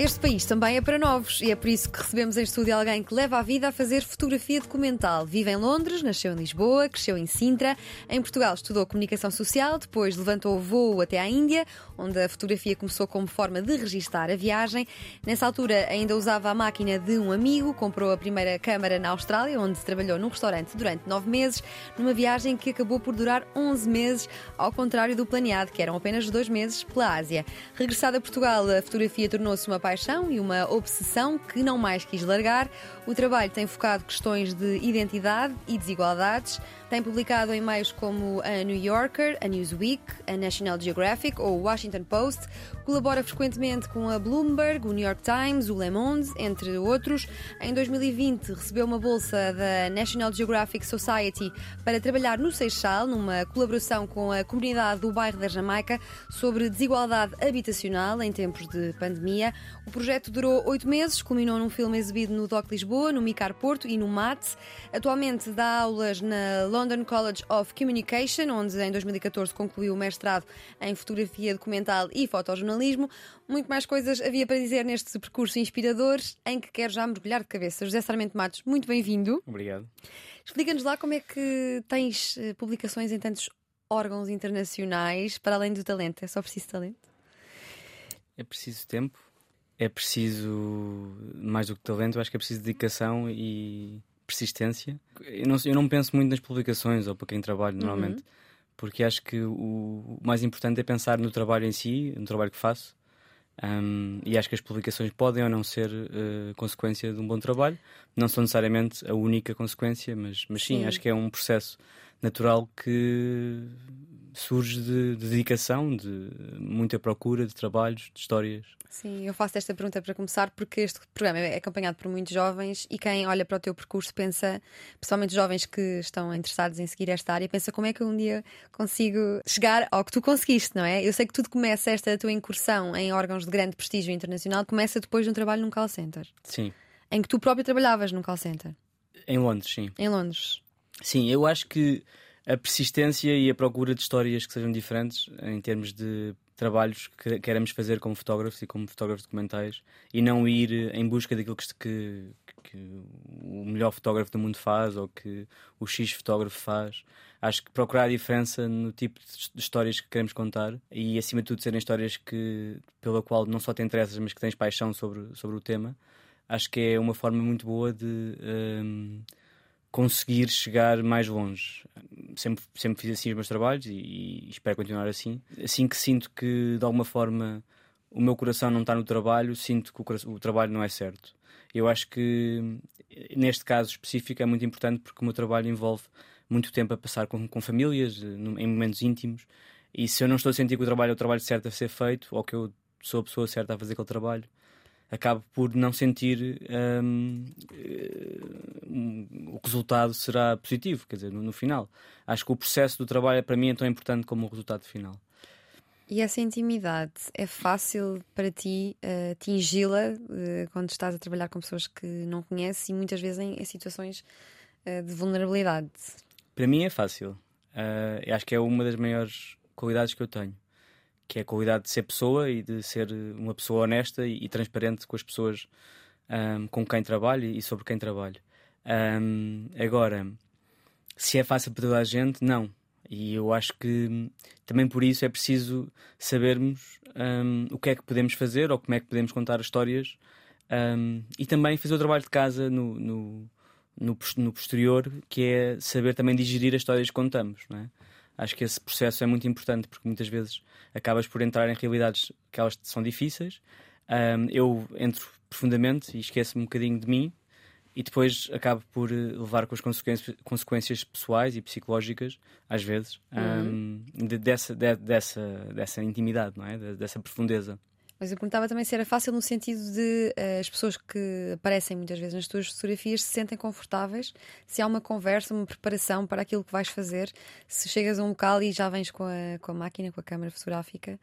Este país também é para novos e é por isso que recebemos em estúdio alguém que leva a vida a fazer fotografia documental. Vive em Londres, nasceu em Lisboa, cresceu em Sintra. Em Portugal estudou comunicação social, depois levantou o voo até à Índia, onde a fotografia começou como forma de registar a viagem. Nessa altura ainda usava a máquina de um amigo, comprou a primeira câmara na Austrália, onde trabalhou num restaurante durante nove meses, numa viagem que acabou por durar 11 meses, ao contrário do planeado, que eram apenas dois meses pela Ásia. Regressada a Portugal, a fotografia tornou-se uma paixão e uma obsessão que não mais quis largar. O trabalho tem focado questões de identidade e desigualdades. Tem publicado em meios como a New Yorker, a Newsweek, a National Geographic ou o Washington Post. Colabora frequentemente com a Bloomberg, o New York Times, o Le Monde, entre outros. Em 2020 recebeu uma bolsa da National Geographic Society para trabalhar no Seixal, numa colaboração com a comunidade do bairro da Jamaica sobre desigualdade habitacional em tempos de pandemia. O projeto durou oito meses, culminou num filme exibido no DOC Lisboa, no Micar Porto e no MAT. Atualmente dá aulas na London College of Communication, onde em 2014 concluiu o mestrado em fotografia documental e fotojornalismo. Muito mais coisas havia para dizer neste percurso inspirador, em que quero já mergulhar de cabeça. José Sarmento Matos, muito bem-vindo. Obrigado. Explica-nos lá como é que tens eh, publicações em tantos órgãos internacionais, para além do talento. É só preciso talento? É preciso tempo, é preciso mais do que talento, acho que é preciso dedicação e persistência. Eu não, eu não penso muito nas publicações ou para quem trabalho normalmente, uhum. porque acho que o, o, mais importante é pensar no trabalho em si, no trabalho que faço. Um, e acho que as publicações podem ou não ser uh, consequência de um bom trabalho, não são necessariamente a única consequência, mas, mas sim, sim. acho que é um processo natural que surge de, de, dedicação, de muita procura de trabalhos, de histórias. Sim, eu faço esta pergunta para começar porque este programa é acompanhado por muitos jovens e quem olha para o teu percurso pensa, principalmente jovens que estão interessados em seguir esta área, pensa como é que eu um dia consigo chegar ao que tu conseguiste, não é? Eu sei que tudo começa, esta tua incursão em órgãos de grande prestígio internacional, começa depois de um trabalho num call center. Sim. Em que tu próprio trabalhavas num call center. Em Londres, sim. Em Londres. Sim, eu acho que a persistência e a procura de histórias que sejam diferentes em termos de trabalhos que queremos fazer como fotógrafos e como fotógrafos documentais e não ir em busca daquilo que, que, que, o melhor fotógrafo do mundo faz ou que o X fotógrafo faz. Acho que procurar a diferença no tipo de histórias que queremos contar e, acima de tudo, serem histórias que, pela qual não só te interessas, mas que tens paixão sobre, sobre o tema, acho que é uma forma muito boa de. Um, conseguir chegar mais longe. Sempre, sempre fiz assim os meus trabalhos e, e, espero continuar assim. Assim que sinto que de alguma forma o meu coração não está no trabalho, sinto que o, o trabalho não é certo. Eu acho que neste caso específico é muito importante porque o meu trabalho envolve muito tempo a passar com, com famílias, em momentos íntimos. E se eu não estou a sentir que o trabalho é o trabalho certo a ser feito, ou que eu sou a pessoa certa a fazer aquele trabalho, acabo por não sentir um, um, o resultado será positivo, quer dizer, no, no, final. Acho que o processo do trabalho é, para mim é tão importante como o resultado final. E essa intimidade é fácil para ti uh, atingi-la uh, quando estás a trabalhar com pessoas que não conheces e muitas vezes em, em situações uh, de vulnerabilidade? Para mim é fácil. Acho que é uma das maiores qualidades que eu tenho que é a qualidade de ser pessoa e de ser uma pessoa honesta e, e transparente com as pessoas um, com quem trabalho e sobre quem trabalho. Um, agora, se é fácil para toda a gente, não. E eu acho que também por isso é preciso sabermos um, o que é que podemos fazer ou como é que podemos contar histórias e também fazer o trabalho de casa no, no, no, no posterior, que é saber também digerir as histórias que contamos. Não é? Acho que esse processo é muito importante porque muitas vezes acabas por entrar em realidades que elas são difíceis. Um, eu entro profundamente e esqueço-me um bocadinho de mim e depois acabo por eh, levar com as consequências, pessoais e psicológicas, às vezes, uhum. um, de, dessa, de, dessa, dessa intimidade, não é? dessa profundeza. Mas eu perguntava também se era fácil no sentido de uh, as pessoas que aparecem muitas vezes nas tuas fotografias se sentem confortáveis, se há uma conversa, uma preparação para aquilo que vais fazer, se chegas a um local e já vens com a, com a máquina, com a câmera fotográfica,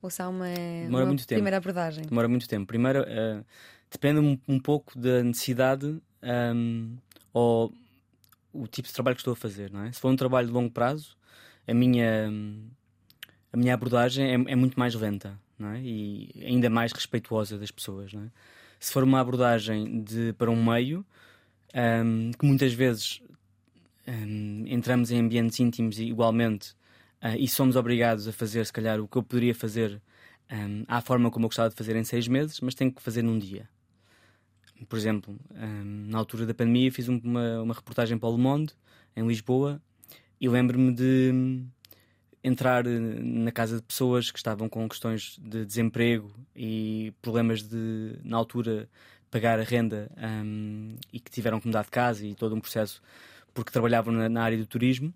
ou se há uma, Demora uma muito tempo. primeira abordagem. Demora muito tempo. Primeiro, uh, depende um, um, pouco da necessidade um, ou o tipo de trabalho que estou a fazer, não é? Se for um trabalho de longo prazo, a minha, a minha abordagem é, é muito mais lenta é? e ainda mais respeituosa das pessoas. É? Se for uma abordagem de, para um meio, um, que muitas vezes um, entramos em ambientes íntimos igualmente uh, e somos obrigados a fazer, se calhar, o que eu poderia fazer um, à forma como eu gostava de fazer em seis meses, mas tenho que fazer num dia. Por exemplo, na altura da pandemia, fiz uma, uma reportagem para o Le Monde, em Lisboa, e lembro-me de entrar eh, na casa de pessoas que estavam com questões de desemprego e problemas de, na altura, pagar a renda um, e que tiveram que mudar de casa e todo um processo porque trabalhavam na, na área do turismo.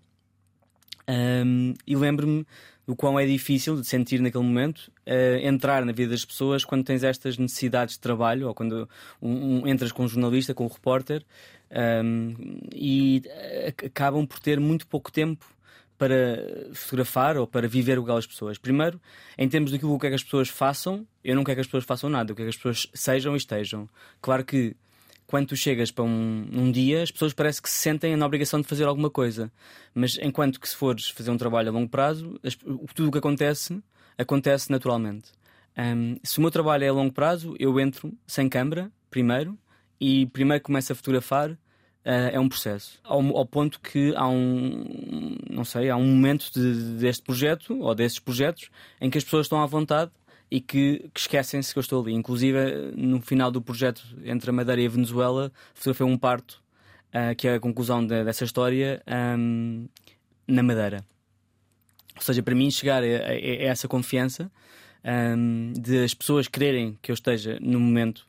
Um, e lembro-me do quão é difícil de sentir naquele momento uh, entrar na vida das pessoas quando tens estas necessidades de trabalho ou quando um, um, entras com um jornalista, com um repórter um, e eh, acabam por ter muito pouco tempo para fotografar ou para viver o que aquelas pessoas. Primeiro, em termos daquilo que é que as pessoas façam, eu não quero que as pessoas façam nada, eu quero que as pessoas sejam e estejam. Claro que quando tu chegas para um, um dia, as pessoas parece que se sentem na obrigação de fazer alguma coisa. Mas enquanto que se fores fazer um trabalho a longo prazo, as, tudo o que acontece, acontece naturalmente. Um, se o meu trabalho é a longo prazo, eu entro sem câmera, primeiro, e primeiro começo a fotografar é um processo. Ao, ao, ponto que há um, não sei, há um momento de, deste projeto ou desses projetos em que as pessoas estão à vontade e que, que esquecem-se que eu estou ali. Inclusive, no final do projeto entre a Madeira e a Venezuela, foi um parto, uh, que é a conclusão de, dessa história, um, na Madeira. Ou seja, para mim, chegar a, a, a essa confiança um, de as pessoas quererem que eu esteja no momento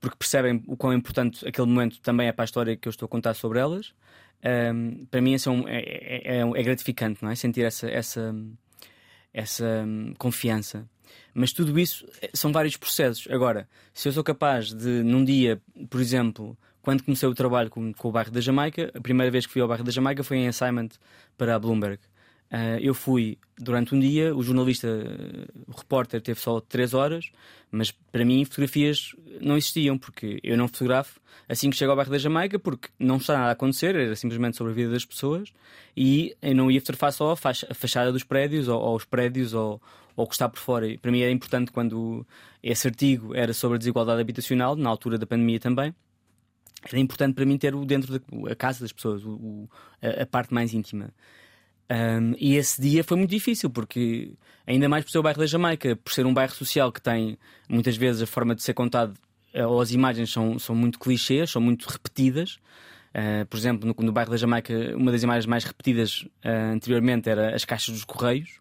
porque percebem o quão importante aquele momento também é para a história que eu estou a contar sobre elas. Um, para mim, isso é, é, é, é, gratificante, não é? Sentir essa, essa, essa confiança. Mas tudo isso eh, são vários processos. Agora, se eu sou capaz de, num dia, por exemplo, quando comecei o trabalho com, com o bairro da Jamaica, a primeira vez que fui ao bairro da Jamaica foi em assignment para a Bloomberg. Uh, eu fui durante um dia, o jornalista, o repórter, teve só três horas, mas para mim fotografias não existiam, porque eu não fotografo assim que chego ao bairro da Jamaica, porque não está nada a acontecer, era simplesmente sobre a vida das pessoas, e eu não ia fotografar só a, fachada dos prédios, ou, ou os prédios, ou, ou o que está por fora. E para mim era importante quando esse artigo era sobre a desigualdade habitacional, na altura da pandemia também. Era importante para mim ter o dentro da casa das pessoas, o, a, a parte mais íntima. Um, e esse dia foi muito difícil, porque ainda mais por ser o bairro da Jamaica, por ser um bairro social que tem muitas vezes a forma de ser contado eh, ou as imagens são, são muito clichês, são muito repetidas. Uh, por exemplo, no, no, bairro da Jamaica, uma das imagens mais repetidas uh, anteriormente era as caixas dos Correios,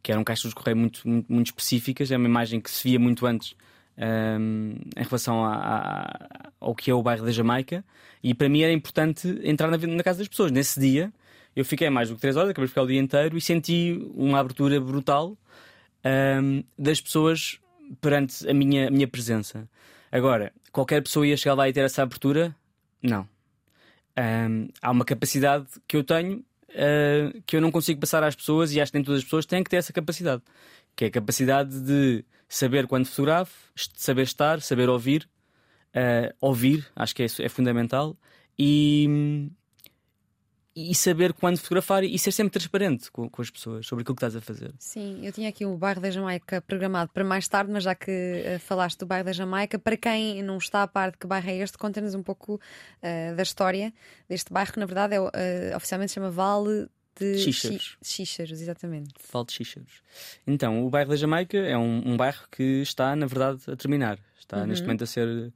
que eram caixas dos Correios muito, muito, muito específicas. É uma imagem que se via muito antes um, em relação a, a, ao que é o bairro da Jamaica. E para mim era importante entrar na, na casa das pessoas. Nesse dia, eu fiquei mais do que 3 horas, acabei de ficar o dia inteiro e senti uma abertura brutal um, das pessoas perante a minha, a minha presença. Agora, qualquer pessoa ia chegar lá e ter essa abertura? Não. Um, há uma capacidade que eu tenho uh, que eu não consigo passar às pessoas e acho que nem todas as pessoas têm que ter essa capacidade. Que é a capacidade de saber quando fotografo, saber estar, saber ouvir. Uh, ouvir, acho que é, é fundamental. E, e saber quando fotografar e ser sempre transparente com, com, as pessoas sobre aquilo que estás a fazer. Sim, eu tinha aqui o bairro da Jamaica programado para mais tarde, mas já que uh, falaste do bairro da Jamaica, para quem não está a par de que bairro é este, conta-nos um pouco uh, da história deste bairro, que na verdade é, uh, oficialmente se chama Vale de Xíxaros. Xíxaros, exatamente. Vale de Xíxaros. Então, o bairro da Jamaica é um, um bairro que está, na verdade, a terminar. Está uhum. neste momento a ser.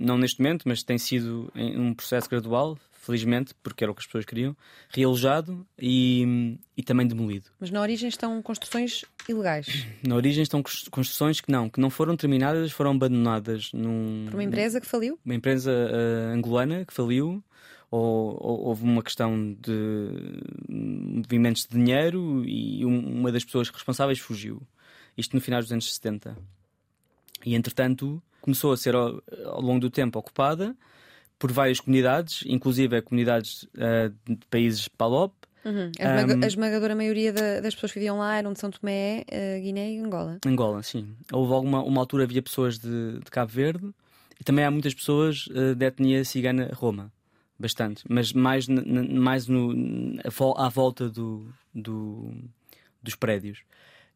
não neste momento, mas tem sido um processo gradual felizmente, porque era o que as pessoas queriam, realojado e, e também demolido. Mas na origem estão construções ilegais? Na origem estão construções que não, que não foram terminadas, foram abandonadas num... Por uma empresa que faliu? Uma empresa uh, angolana que faliu, ou, ou, houve uma questão de movimentos de dinheiro e uma das pessoas responsáveis fugiu. Isto no final dos anos 70. E entretanto começou a ser ao, ao longo do tempo ocupada por várias comunidades, inclusive comunidades uh, de países PALOP. Uhum. A, esmaga um, a, esmagadora maioria da, das pessoas que viviam lá eram de São Tomé, uh, Guiné e Angola. Angola, sim. Houve alguma uma altura havia pessoas de, de Cabo Verde e também há muitas pessoas uh, de etnia cigana Roma. Bastante, mas mais, mais no, à volta do, do, dos prédios.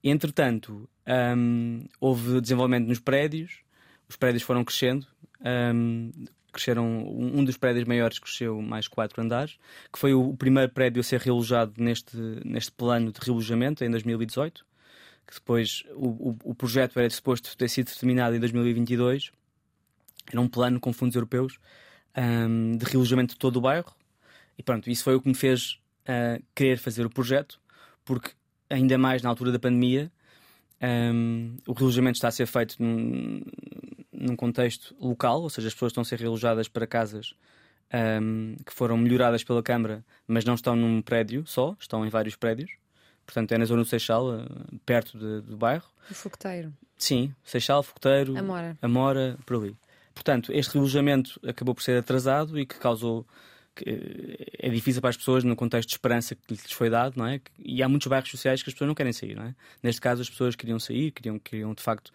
Entretanto, um, houve desenvolvimento nos prédios, os prédios foram crescendo. Um, cresceram, um dos prédios maiores cresceu mais quatro andares, que foi o primeiro prédio a ser realojado neste, neste plano de realojamento em 2018. Que depois o, o, o projeto era suposto ter sido terminado em 2022. Era um plano com fundos europeus um, de realojamento de todo o bairro. E pronto, isso foi o que me fez uh, querer fazer o projeto, porque ainda mais na altura da pandemia, um, o relojamento está a ser feito num, num, contexto local, ou seja, as pessoas estão a ser relojadas para casas um, que foram melhoradas pela Câmara, mas não estão num prédio só, estão em vários prédios. Portanto, é na zona do Seixal, uh, perto de, do bairro. O Fogoteiro. Sim, Seixal, Fogoteiro, Amora. Amora, por ali. Portanto, este relojamento acabou por ser atrasado e que causou que é difícil para as pessoas no contexto de esperança que lhes foi dado, não é? E há muitos bairros sociais que as pessoas não querem sair, não é? Neste caso, as pessoas queriam sair, queriam, queriam de facto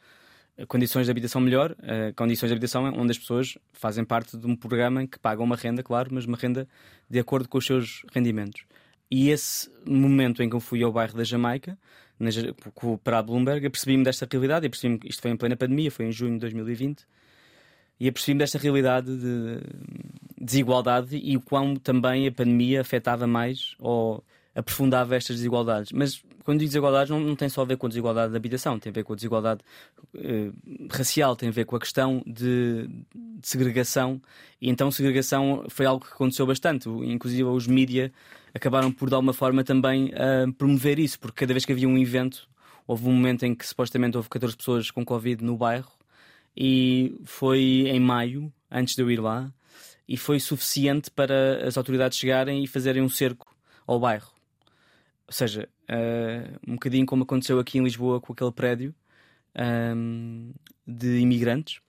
condições de habitação melhor, uh, condições de habitação onde as pessoas fazem parte de um programa que pagam uma renda, claro, mas uma renda de acordo com os seus rendimentos. E esse momento em que eu fui ao bairro da Jamaica, na, para a Bloomberg, apercebi-me desta realidade, e percebi-me que isto foi em plena pandemia, foi em junho de 2020, e apercebi-me desta realidade de desigualdade e o quão também a pandemia afetava mais ou aprofundava estas desigualdades. Mas quando digo desigualdades, não, não tem só a ver com a desigualdade de habitação, tem a ver com a desigualdade eh, racial, tem a ver com a questão de, de, segregação. E então, segregação foi algo que aconteceu bastante. Inclusive, os mídias acabaram por, de alguma forma, também uh, promover isso, porque cada vez que havia um evento, houve um momento em que supostamente houve 14 pessoas com Covid no bairro e foi em maio, antes de eu ir lá, e foi suficiente para as autoridades chegarem e fazerem um cerco ao bairro. Ou seja, uh, um bocadinho como aconteceu aqui em Lisboa com aquele prédio um, de imigrantes,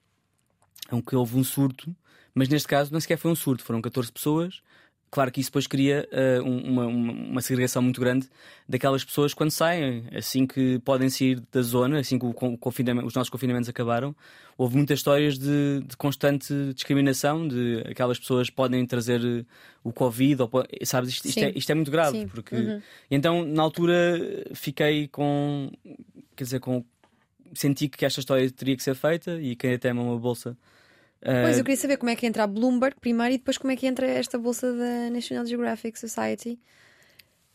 em que houve um surto, mas neste caso não sequer foi um surto, foram 14 pessoas Claro que isso depois cria uh, uma, uma, uma, segregação muito grande daquelas pessoas quando saem, assim que podem sair da zona, assim que o, o os nossos confinamentos acabaram. Houve muitas histórias de, de, constante discriminação, de aquelas pessoas podem trazer eh, o Covid, ou, sabes? Isto, isto, é, isto, é, muito grave. Sim. Porque, uhum. Então, na altura, fiquei com. Quer dizer, com. Senti que esta história teria que ser feita e quem até uma bolsa Pois, eu queria saber como é que entra a Bloomberg primeiro e depois como é que entra esta bolsa da National Geographic Society.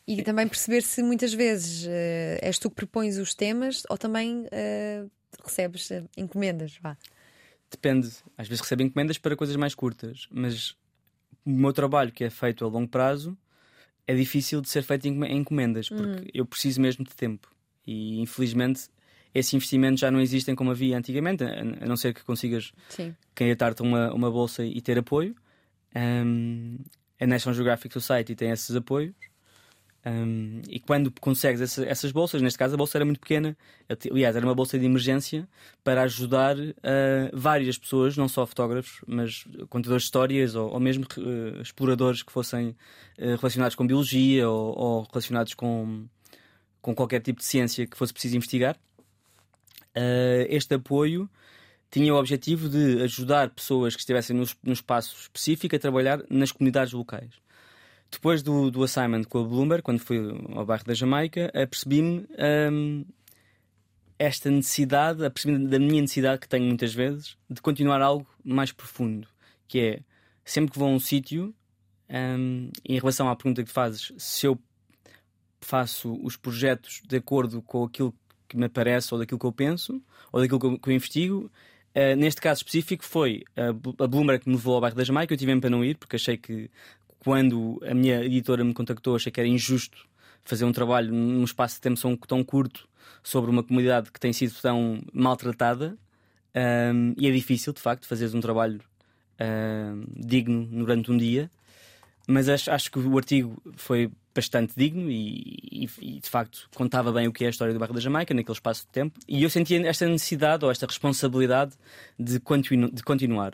E também perceber se muitas vezes uh, és tu que propões os temas ou também uh, recebes encomendas. Vá. Depende. Às vezes recebo encomendas para coisas mais curtas, mas o meu trabalho, que é feito a longo prazo, é difícil de ser feito em encomendas, porque uhum. eu preciso mesmo de tempo. E infelizmente esses investimentos já não existem como havia antigamente, a não ser que consigas candidatar-te uma, uma bolsa e ter apoio. Um, a National Geographic Society tem esses apoios. Um, e quando consegues essa, essas bolsas, neste caso a bolsa era muito pequena, aliás, era uma bolsa de emergência para ajudar uh, várias pessoas, não só fotógrafos, mas contadores de histórias ou, ou mesmo uh, exploradores que fossem uh, relacionados com biologia ou, ou relacionados com, com qualquer tipo de ciência que fosse preciso investigar. Uh, este apoio tinha o objetivo de ajudar pessoas que estivessem no, no espaço específico a trabalhar nas comunidades locais. Depois do, do assignment com a Bloomberg, quando fui ao bairro da Jamaica, apercebi-me um, esta necessidade, apercebi da minha necessidade que tenho muitas vezes de continuar algo mais profundo, que é sempre que vou a um sítio, um, em relação à pergunta que fazes, se eu faço os projetos de acordo com aquilo que me aparece ou daquilo que eu penso ou daquilo que eu, que eu investigo. Uh, neste caso específico foi a, a Bloomberg que me levou ao bairro da Jamaica. Eu tive para não ir porque achei que quando a minha editora me contactou achei que era injusto fazer um trabalho num espaço de tempo tão, tão curto sobre uma comunidade que tem sido tão maltratada. Um, e é difícil, de facto, fazeres um trabalho um, digno durante um dia. mas acho, acho que o artigo foi bastante digno e, e, de facto contava bem o que é a história do bairro da Jamaica naquele espaço de tempo e eu sentia esta necessidade ou esta responsabilidade de, continu, de continuar.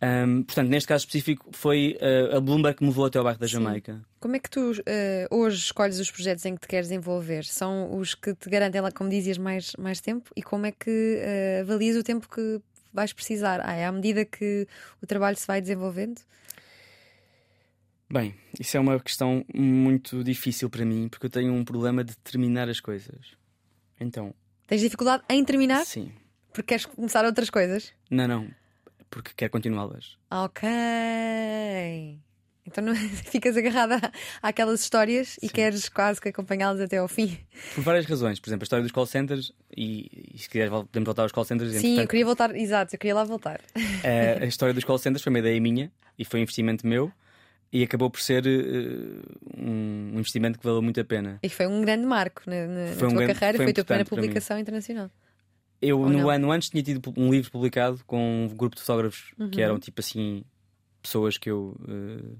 Um, portanto, neste caso específico, foi uh, a Bloomberg que me levou até ao bairro da Jamaica. Sim. Como é que tu uh, hoje escolhes os projetos em que te queres envolver? São os que te garantem, como dizias, mais, mais tempo? E como é que uh, avalias o tempo que vais precisar? Ah, é à medida que o trabalho se vai desenvolvendo? Bem, isso é uma questão muito difícil para mim porque eu tenho um problema de terminar as coisas. Então. Tens dificuldade em terminar? Sim. Porque queres começar outras coisas? Não, não. Porque quero continuá-las. Ok. Então não, ficas agarrada àquelas histórias Sim. e queres quase que acompanhá-las até ao fim. Por várias razões. Por exemplo, a história dos call centers, e, e se quiseres podemos voltar aos call centers. Sim, eu queria voltar, exato, eu queria lá voltar. A, a história dos call centers foi uma ideia minha e foi um investimento meu e acabou por ser uh, um investimento que valeu muito a pena. E foi um grande marco na, na, na tua um grande, carreira, foi, foi a tua primeira publicação internacional. Eu, Ou no não? ano antes, tinha tido um livro publicado com um grupo de fotógrafos uhum. que eram tipo assim, pessoas que eu uh,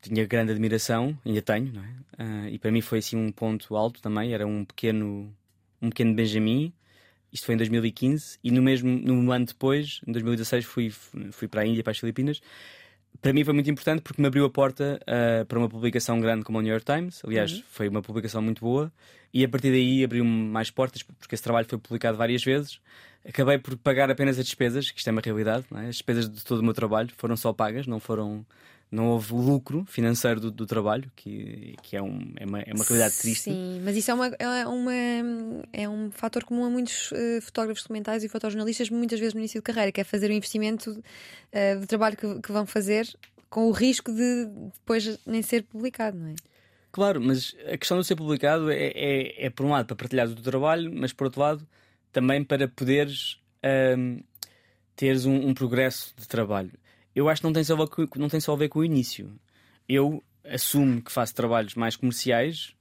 tinha grande admiração, ainda tenho, não é? Uh, e para mim foi assim um ponto alto também. Era um pequeno, um pequeno Benjamin. Isto foi em 2015 e no mesmo no ano depois, em 2016, fui, fui para a Índia, para as Filipinas para mim foi muito importante porque me abriu a porta uh, para uma publicação grande como o New York Times. Aliás, uhum. foi uma publicação muito boa. E a partir daí abriu-me mais portas, porque esse trabalho foi publicado várias vezes. Acabei por pagar apenas as despesas, que isto é uma realidade. É? As despesas de todo o meu trabalho foram só pagas, não foram não houve lucro financeiro do, do trabalho, que, que é, um, é, uma, é uma realidade triste. Sim, mas isso é, uma, é, uma, é um fator comum a muitos uh, fotógrafos documentais e fotojornalistas, muitas vezes no início de carreira, que é fazer o investimento uh, do trabalho que, que vão fazer com o risco de depois nem ser publicado, não é? Claro, mas a questão de ser publicado é, é, é por um lado para partilhar o teu trabalho, mas por outro lado também para poderes um, teres um, um progresso de trabalho eu acho que não tem só a ver com, não tem só a ver com o início. Eu assumo que faço trabalhos mais comerciais,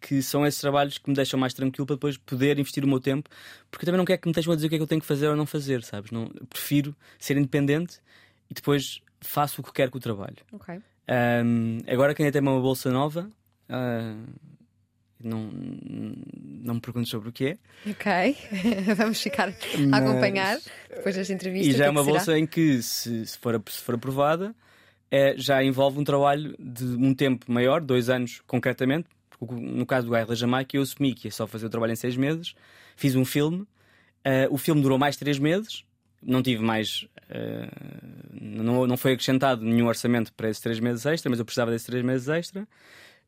que são esses trabalhos que me deixam mais tranquilo para depois poder investir o meu tempo, porque eu também não quero que me estejam a dizer o que é que eu tenho que fazer ou não fazer, sabes? Não, prefiro ser independente e depois faço o que quero com o trabalho. Okay. Um, agora que ainda tem uma bolsa nova, uh, não, não me pergunto sobre o que é. Ok, vamos ficar Mas... a acompanhar depois desta entrevista. E já é, uma bolsa em que, se, se, for, se for aprovada, é, já envolve um trabalho de um tempo maior, dois anos concretamente. No caso do Bairro da Jamaica, eu assumi que ia só fazer o trabalho em seis meses. Fiz um filme. Uh, o filme durou mais três meses. Não tive mais. Uh, não, não foi acrescentado nenhum orçamento para esses três meses extra, mas eu precisava desses três meses extra.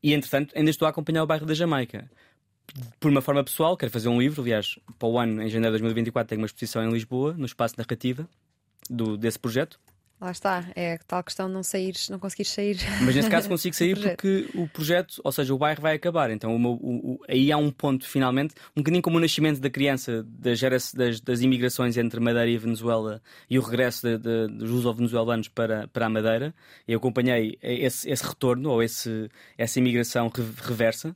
E entretanto, ainda estou a acompanhar o bairro da Jamaica. Por uma forma pessoal, quero fazer um livro. Aliás, para o ano, em janeiro de 2024, tenho uma exposição em Lisboa, no espaço narrativa do, desse projeto. Lá está, é tal questão de não saíres, não conseguires sair. Mas nesse caso consigo sair porque o projeto, ou seja, o bairro vai acabar. Então o meu, o, o, aí há um ponto, finalmente, um bocadinho como o nascimento da criança, das, das, das imigrações entre Madeira e Venezuela e o regresso de, de, dos luso-venezuelanos para, para a Madeira. Eu acompanhei esse, esse retorno, ou esse, essa imigração reversa,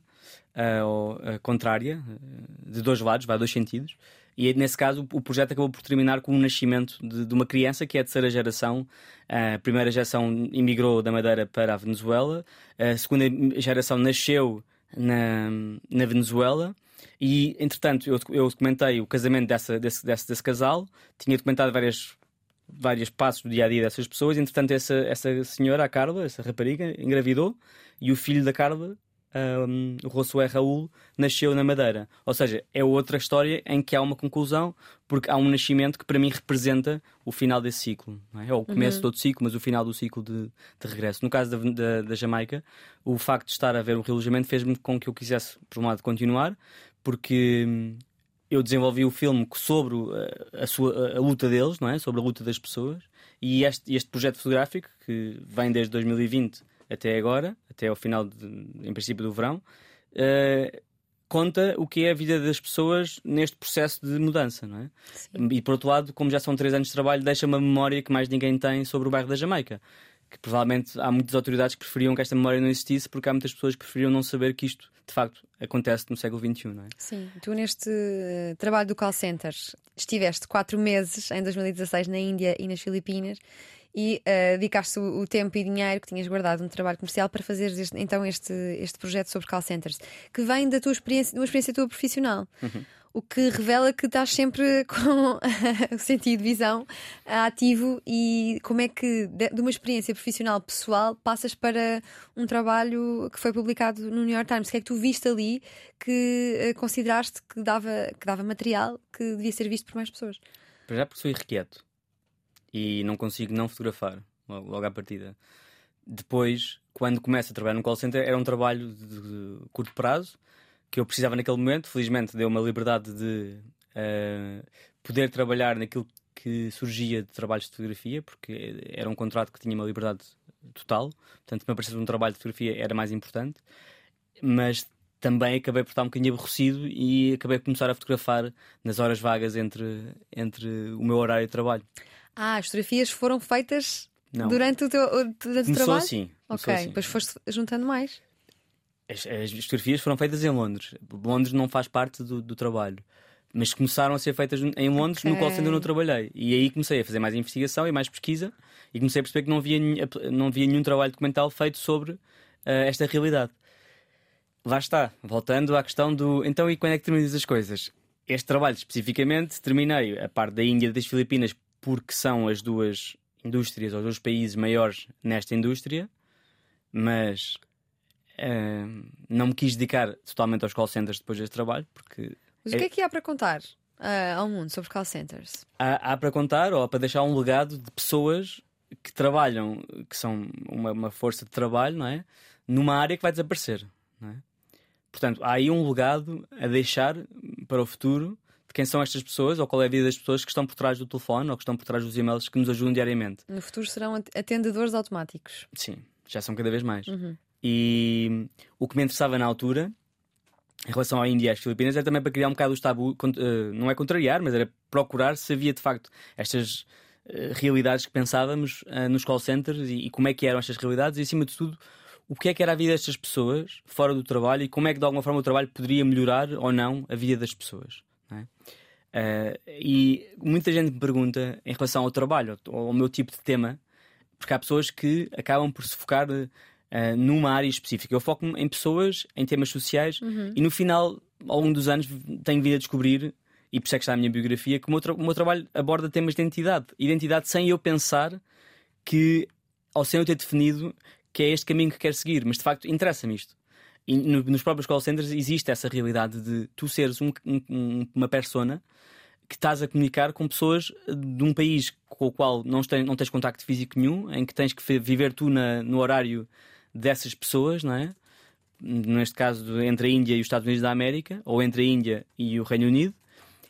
uh, ou uh, contrária, de dois lados, vai a dois sentidos. E nesse caso o projeto acabou por terminar com o nascimento de, de uma criança que é a terceira geração. A primeira geração imigrou da Madeira para a Venezuela, a segunda geração nasceu na, na Venezuela. E, entretanto, eu, eu documentei o casamento dessa, desse, desse, desse casal, tinha documentado várias vários passos do dia a dia dessas pessoas. Entretanto, essa, essa senhora, a Carla, essa rapariga, engravidou e o filho da Carla um, o Josué Raul nasceu na Madeira. Ou seja, é outra história em que há uma conclusão, porque há um nascimento que para mim representa o final desse ciclo. É? Ou o começo uhum. de todo ciclo, mas o final do ciclo de, de regresso. No caso da, da, da, Jamaica, o facto de estar a ver o relojamento fez-me com que eu quisesse, por um lado, continuar, porque hum, eu desenvolvi o filme sobre a, a, sua, a, luta deles, não é? sobre a luta das pessoas, e este, este projeto fotográfico, que vem desde 2020 até agora, até ao final, de, em princípio, do verão, uh, conta o que é a vida das pessoas neste processo de mudança, não é? Sim. E por outro lado, como já são três anos de trabalho, deixa uma memória que mais ninguém tem sobre o bairro da Jamaica. Que provavelmente há muitas autoridades que preferiam que esta memória não existisse, porque há muitas pessoas que preferiam não saber que isto, de facto, acontece no século XXI, não é? Sim, tu neste uh, trabalho do call center estiveste quatro meses em 2016 na Índia e nas Filipinas e uh, dedicaste o, o, tempo e dinheiro que tinhas guardado no trabalho comercial para fazer este, então este, este projeto sobre call centers, que vem da tua experiência, de uma experiência tua profissional. Uhum o que revela que estás sempre com o sentido de visão ativo e como é que de uma experiência profissional pessoal passas para um trabalho que foi publicado no New York Times. O que é que tu viste ali que eh, consideraste que dava, que dava material que devia ser visto por mais pessoas? Para já porque sou irrequieto e não consigo não fotografar logo, logo à partida. Depois, quando começo a trabalhar no call center, era um trabalho de, de curto prazo que eu precisava naquele momento. Felizmente deu uma liberdade de uh, poder trabalhar naquilo que surgia de trabalhos de fotografia, porque era um contrato que tinha uma liberdade total. Portanto, se me aparecesse um trabalho de fotografia era mais importante. Mas também acabei por estar um bocadinho aborrecido e acabei por começar a fotografar nas horas vagas entre, entre o meu horário de trabalho. Ah, as fotografias foram feitas Não. durante o teu durante o trabalho? Assim, ok, assim. depois foste juntando mais. As, as, fotografias foram feitas em Londres. Londres não faz parte do, do trabalho. Mas começaram a ser feitas em Londres, okay. no qual ainda não trabalhei. E aí comecei a fazer mais investigação e mais pesquisa e comecei a perceber que não havia, não havia nenhum trabalho documental feito sobre uh, esta realidade. Lá está, voltando à questão do então e quando é que terminas as coisas? Este trabalho especificamente terminei a parte da Índia e das Filipinas porque são as duas indústrias ou os dois países maiores nesta indústria, mas Uh, não me quis dedicar totalmente aos call centers depois deste trabalho, porque. Mas o que é que há para contar uh, ao mundo sobre call centers? Há, há, para contar ou para deixar um legado de pessoas que trabalham, que são uma, uma, força de trabalho, não é? Numa área que vai desaparecer, não é? Portanto, há aí um legado a deixar para o futuro quem são estas pessoas ou qual é a vida das pessoas que estão por trás do telefone ou que estão por trás dos e-mails que nos ajudam diariamente. No futuro serão atendedores automáticos. Sim, já são cada vez mais. Uhum. E o que me interessava na altura, em relação à Índia e às Filipinas, era também para criar um bocado o tabu, eh, não é contrariar, mas era procurar se havia de facto estas eh, realidades que pensávamos eh, nos call centers e, como é que eram estas realidades e, acima de tudo, o que é que era a vida destas pessoas fora do trabalho e como é que de alguma forma o trabalho poderia melhorar ou não a vida das pessoas. É? Uh, e muita gente me pergunta em relação ao trabalho, ao meu tipo de tema, porque há pessoas que acabam por se focar uh, numa área específica. Eu foco em pessoas, em temas sociais uhum. e no final, ao longo dos anos, tenho vindo a descobrir, e por isso é que está a minha biografia, que o meu, o meu trabalho aborda temas de identidade. Identidade sem eu pensar que, ou sem eu ter definido que é este caminho que quero seguir, mas de facto interessa-me isto. E no, nos próprios call centers existe essa realidade de tu seres um, um, uma persona que estás a comunicar com pessoas de um país com o qual não não tens contacto físico nenhum, em que tens que viver tu na, no horário dessas pessoas, não é? Neste caso, entre a Índia e os Estados Unidos da América, ou entre a Índia e o Reino Unido,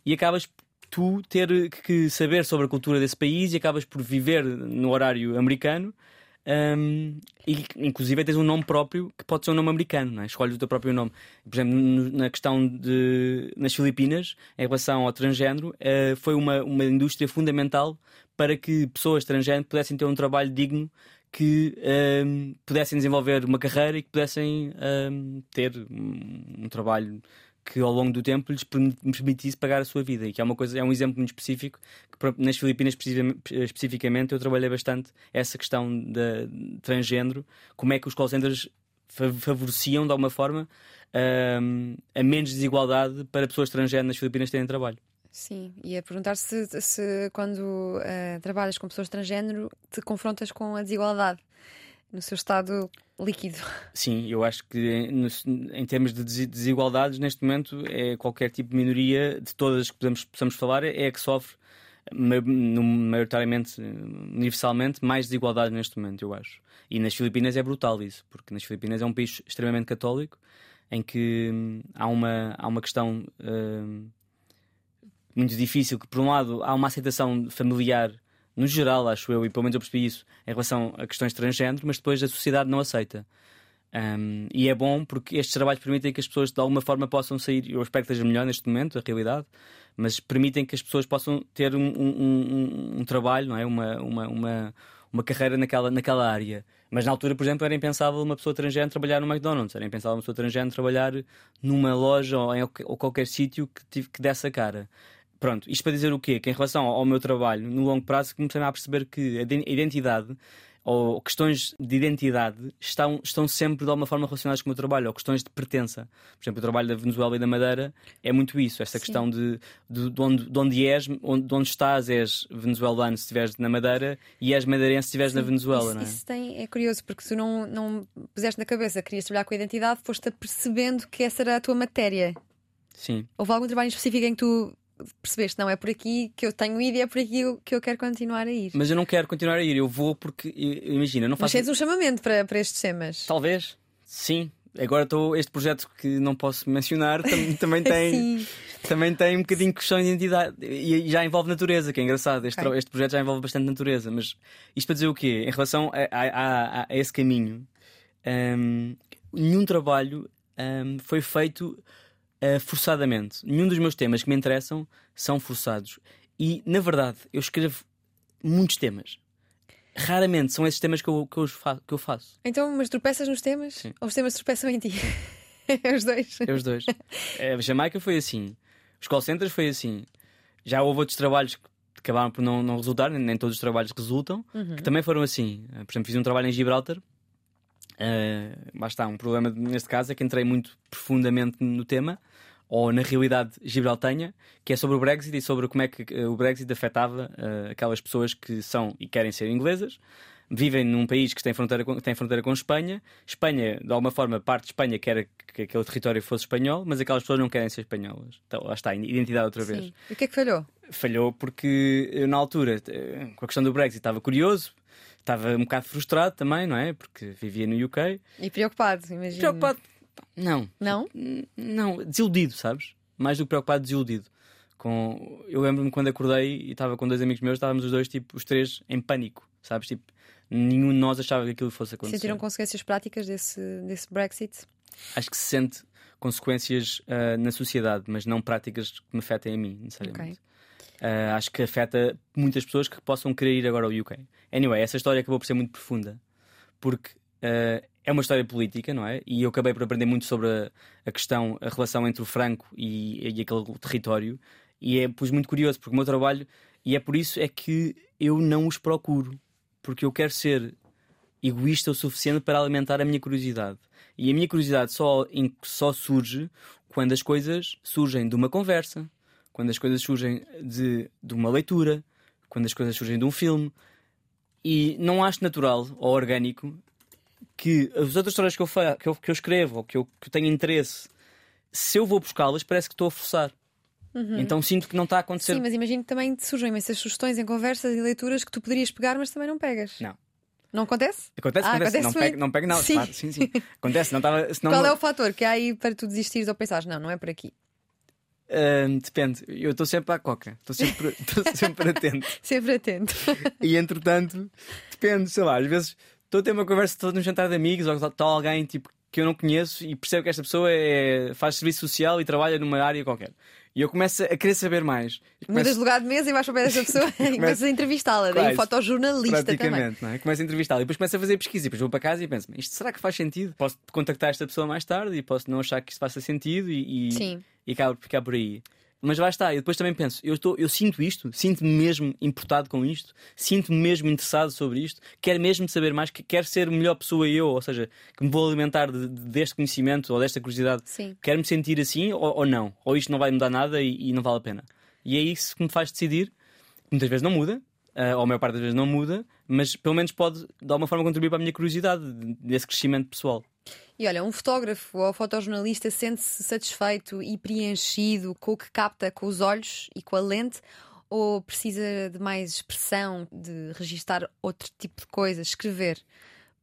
e acabas tu ter que saber sobre a cultura desse país e acabas por viver no horário americano. Um, e inclusive tens um nome próprio que pode ser um nome americano, não é? escolhes o teu próprio nome. Por exemplo, na questão de nas Filipinas, em relação ao transgênero, uh, foi uma, uma indústria fundamental para que pessoas transgênero pudessem ter um trabalho digno que um, pudessem desenvolver uma carreira e que pudessem um, ter um, um, trabalho que ao longo do tempo lhes permitisse pagar a sua vida. E que é uma coisa é um exemplo muito específico que nas Filipinas especificamente eu trabalhei bastante essa questão de transgênero como é que os call centers favoreciam de alguma forma a menos desigualdade para pessoas transgênero nas Filipinas terem trabalho. Sim, e a perguntar se, se quando uh, trabalhas com pessoas transgênero te confrontas com a desigualdade no seu estado líquido. Sim, eu acho que em, em termos de desigualdades, neste momento, é qualquer tipo de minoria, de todas que podemos, possamos falar, é a que sofre maioritariamente, universalmente, mais desigualdade neste momento, eu acho. E nas Filipinas é brutal isso, porque nas Filipinas é um país extremamente católico, em que hum, há uma, há uma questão. Uh, muito difícil, que por um lado há uma aceitação familiar, no geral, acho eu, e pelo menos eu percebi isso, em relação a questões transgênero, mas depois a sociedade não aceita. Um, e é bom porque estes trabalhos permitem que as pessoas de alguma forma possam sair. Eu espero que esteja melhor neste momento, a realidade, mas permitem que as pessoas possam ter um, um, um, trabalho, não é? uma, uma, uma, uma carreira naquela, naquela área. Mas na altura, por exemplo, era impensável uma pessoa transgênero trabalhar no McDonald's, era impensável uma pessoa transgênero trabalhar numa loja ou em ou qualquer sítio que, que desse a cara pronto, isto para dizer o quê? Que em relação ao meu trabalho, no longo prazo, comecei a perceber que a identidade ou questões de identidade estão, estão sempre de alguma forma relacionadas com o meu trabalho, ou questões de pertença. Por exemplo, o trabalho da Venezuela e da Madeira é muito isso, esta Sim. questão de, de, de, onde, de onde és, onde, de onde estás, és venezuelano se estiveres na Madeira e és madeirense se estiveres na Venezuela, isso, não é? Isso tem, é curioso, porque se tu não, não puseste na cabeça querias trabalhar com a identidade, foste percebendo que essa era a tua matéria. Sim. Houve algum trabalho específico em que tu percebeste, não é por aqui que eu tenho ido e é por aqui que eu quero continuar a ir. Mas eu não quero continuar a ir, eu vou porque, imagina, não faço. Mas tens um chamamento para, para estes temas? Talvez, sim. Agora estou. Este projeto que não posso mencionar tam, também tem. também tem um bocadinho de questão de identidade e já envolve natureza, que é engraçado. Este, okay. este projeto já envolve bastante natureza. Mas isto para dizer o quê? Em relação a, a, a, a esse caminho, um, nenhum trabalho um, foi feito uh, forçadamente. Nenhum dos meus temas que me interessam são forçados. E, na verdade, eu escrevo muitos temas. Raramente são esses temas que eu, que eu, faço, que eu faço. Então, mas tropeças nos temas? Sim. Ou os temas tropeçam em ti? é os dois. É os dois. A Jamaica foi assim. Os call centers foi assim. Já houve outros trabalhos que acabaram por não, não resultar, nem todos os trabalhos resultam, uhum. que também foram assim. Por exemplo, fiz um trabalho em Gibraltar Uh, lá está, um problema neste caso é que entrei muito profundamente no tema, ou na realidade gibraltanha, que é sobre o Brexit e sobre como é que uh, o Brexit afetava uh, aquelas pessoas que são e querem ser inglesas, vivem num país que tem fronteira com, tem fronteira com Espanha. Espanha, de alguma forma, parte de Espanha quer que aquele território fosse espanhol, mas aquelas pessoas não querem ser espanholas. Então, lá está, identidade outra vez. Sim. E o que é que falhou? Falhou porque eu, na altura, com a questão do Brexit, estava curioso, estava um bocado frustrado também, não é? Porque vivia no UK. E preocupado, imagino. Preocupado. Não. Não? Não, desiludido, sabes? Mais do que preocupado, desiludido. Com... Eu lembro-me quando acordei e estava com dois amigos meus, estávamos os dois, tipo, os três em pânico, sabes? Tipo, nenhum de nós achava que aquilo fosse acontecer. Sentiram consequências práticas desse, desse Brexit? Acho que se sente consequências uh, na sociedade, mas não práticas que me afetem a mim, necessariamente. Okay. Uh, acho que afeta muitas pessoas que possam querer ir agora ao UK. Anyway, essa história acabou por ser muito profunda, porque uh, é uma história política, não é? E eu acabei por aprender muito sobre a, a questão, a relação entre o Franco e, e aquele território, e é pois, muito curioso, porque o meu trabalho, e é por isso é que eu não os procuro, porque eu quero ser egoísta o suficiente para alimentar a minha curiosidade. E a minha curiosidade só, só surge quando as coisas surgem de uma conversa, quando as coisas surgem de, de uma leitura, quando as coisas surgem de um filme. E não acho natural ou orgânico que as outras histórias que eu, fa que eu, que eu escrevo ou que eu, que eu tenho interesse, se eu vou buscá-las, parece que estou a forçar. Uhum. Então sinto que não está a acontecer. Sim, mas imagino que também te surgem imensas sugestões em conversas e leituras que tu poderias pegar, mas também não pegas. Não. Não acontece? Acontece, ah, acontece. acontece. Não, pego, não pego, não. Sim. Claro, sim, sim. Acontece. Não tava, senão Qual não... é o fator que há aí para tu desistires ou pensares, não, não é por aqui? Uh, depende, eu estou sempre à coca, estou sempre, sempre atento. sempre atento. e entretanto, depende, sei lá, às vezes estou a ter uma conversa, estou num jantar de amigos ou está alguém tipo, que eu não conheço e percebo que esta pessoa é, faz serviço social e trabalha numa área qualquer. E eu começo a querer saber mais. Começo... Mudas de lugar de mesa e vais para pé dessa pessoa e começas a entrevistá-la. Daí fotojornalista praticamente, também. Não é? Começo a entrevistá-la e depois começo a fazer pesquisa. E depois vou para casa e penso: isto será que faz sentido? Posso contactar esta pessoa mais tarde e posso não achar que isto faça sentido e, e, e acaba por ficar por aí. Mas lá está, eu depois também penso, eu, estou, eu sinto isto, sinto-me mesmo importado com isto, sinto-me mesmo interessado sobre isto, quero mesmo saber mais, quero ser melhor pessoa eu, ou seja, que me vou alimentar de, deste conhecimento ou desta curiosidade. Sim. Quero me sentir assim ou, ou, não, ou isto não vai mudar nada e, e, não vale a pena. E é isso que me faz decidir. Muitas vezes não muda, uh, ou a maior parte das vezes não muda, mas pelo menos pode de alguma forma contribuir para a minha curiosidade desse crescimento pessoal. E olha, um fotógrafo ou fotojornalista sente-se satisfeito e preenchido com o que capta com os olhos e com a lente ou precisa de mais expressão, de registar outro tipo de coisas, escrever,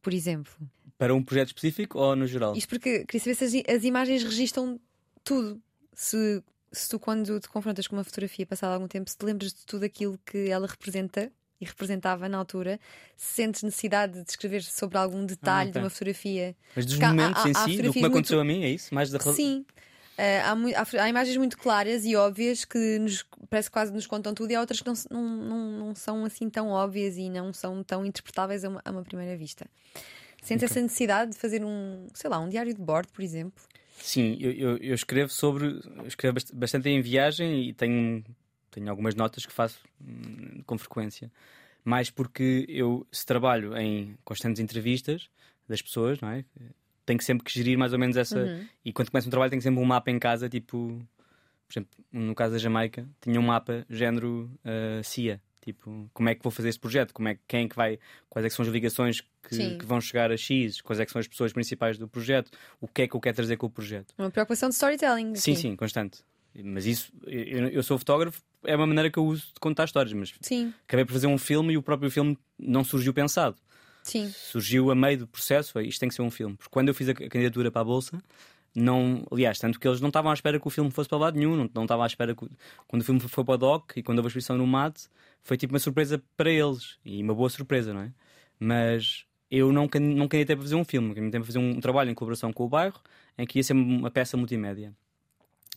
por exemplo? Para um projeto específico ou no geral? Isto porque queria saber se as, as imagens registram tudo. Se, se tu, quando te confrontas com uma fotografia passado algum tempo, se te lembras de tudo aquilo que ela representa e representava na altura, sentes necessidade de escrever sobre algum detalhe ah, de uma fotografia. Mas dos momentos há, em si, do que me aconteceu muito... a mim, é isso? Mais da Sim. Uh, há, há, há, imagens muito claras e óbvias que nos, parece que quase nos contam tudo e há outras que não, não, não, não são assim tão óbvias e não são tão interpretáveis a uma, a uma primeira vista. Sentes okay. essa necessidade de fazer um, sei lá, um diário de bordo, por exemplo? Sim, eu, eu, eu escrevo sobre. Eu escrevo bastante em viagem e tenho tenho algumas notas que faço hum, com frequência. Mais porque eu, se trabalho em constantes entrevistas das pessoas, não é? Tenho que sempre que gerir mais ou menos essa. Uhum. E quando começo um trabalho, tenho sempre um mapa em casa, tipo. Por exemplo, no caso da Jamaica, tinha um mapa género uh, CIA. Tipo, como é que vou fazer este projeto? Como é, quem é que vai, quais é que são as ligações que, Sim. que vão chegar a X? Quais é que são as pessoas principais do projeto? O que é que eu quero trazer com o projeto? Uma preocupação de storytelling. Sim, aqui. sim, constante. Mas isso, eu, eu sou fotógrafo, é uma maneira que eu uso de contar histórias, mas Sim, acabei por fazer um filme e o próprio filme não surgiu pensado. sim. Surgiu a meio do processo, "Ei, isto tem que ser um filme. Porque quando eu fiz a candidatura para a Bolsa, não, aliás, tanto que eles não estavam à espera que o filme fosse para lado nenhum, não, não estavam à espera que, quando o filme foi para o DOC e quando houve a exposição no MAT, foi tipo uma surpresa para eles e uma boa surpresa, não é? Mas eu não, não candidatei para fazer um filme, candidatei para fazer um trabalho em colaboração com o bairro em que ia ser uma peça multimédia.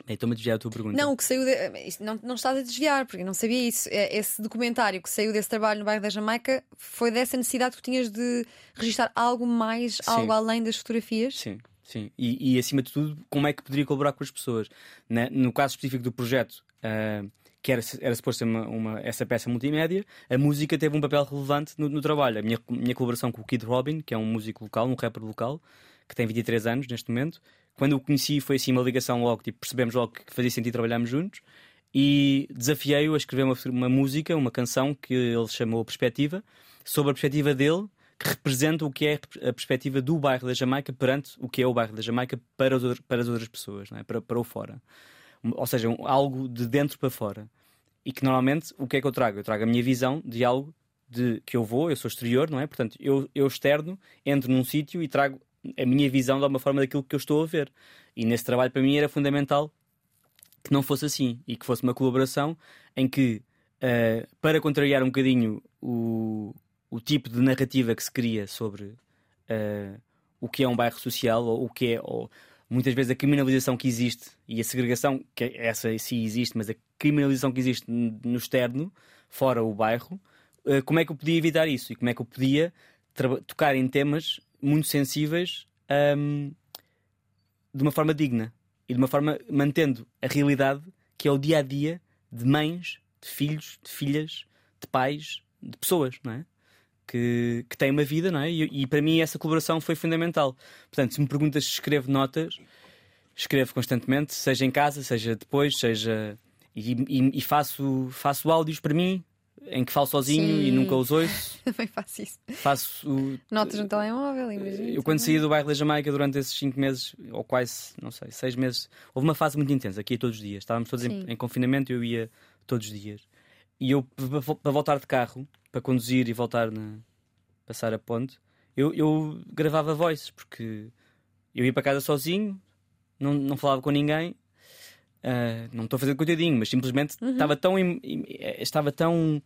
Bem, Estou-me a desviar a tua pergunta. Não, o que saiu. De... isto Não, não estás a desviar, porque eu não sabia isso. É- Esse documentário que saiu desse trabalho no bairro da Jamaica foi dessa necessidade que tu tinhas de registrar algo mais, Sim. algo além das fotografias. Sim, sim. E, e, acima de tudo, como é que poderia colaborar com as pessoas? Na- no caso específico do projeto, ah, que era, era suposto ser uma, uma- essa peça multimédia, a música teve um papel relevante no, no trabalho. A minha, minha colaboração com o Kid Robin, que é um músico local, um rapper local, que tem 23 anos neste momento. Quando o conheci, foi assim uma ligação logo, tipo, percebemos logo que fazia sentido trabalharmos juntos. E desafiei-o a escrever uma, uma música, uma canção que ele chamou Perspectiva, sobre a perspectiva dele que representa o que é a perspectiva do bairro da Jamaica perante o que é o bairro da Jamaica para, os para as outras pessoas, é? para, para o fora. Ou seja, algo de dentro para fora. E que normalmente o que é que eu trago? Eu trago a minha visão de algo de que eu vou, eu sou exterior, não é? Portanto, eu, eu externo, entro num sítio e trago a minha visão de alguma forma daquilo que eu estou a ver. E nesse trabalho para mim era fundamental que não fosse assim e que fosse uma colaboração em que, eh, para contrariar um bocadinho o, o tipo de narrativa que se cria sobre eh, o que é um bairro social ou o que é, ou, muitas vezes, a criminalização que existe e a segregação, que essa sim existe, mas a criminalização que existe no externo, fora o bairro, eh, como é que eu podia evitar isso e como é que eu podia tocar em temas muito sensíveis ahm, de uma forma digna e de uma forma mantendo a realidade que é o dia a dia de mães, de filhos, de filhas, de pais, de pessoas, não é? Que, que têm uma vida, não é? E, e para mim essa colaboração foi fundamental. Portanto, se me perguntas se escrevo notas, escrevo constantemente, seja em casa, seja depois, seja. E, e- e faço, faço áudios para mim, em que falo sozinho Sim. e nunca os ouço. Também faço isso. Faço Notas no telemóvel, imagina. eu quando saí do bairro da Jamaica durante esses 5 meses, ou quase, não sei, 6 meses, houve uma fase muito intensa, aqui todos os dias. Estávamos todos em, em confinamento e eu ia todos os dias. E eu, para voltar de carro, para conduzir e voltar na passar a ponte, eu, eu gravava voices, porque eu ia para casa sozinho, não, não falava com ninguém. Ah, não estou a fazer coitadinho, mas simplesmente estava, tão, eh, estava tão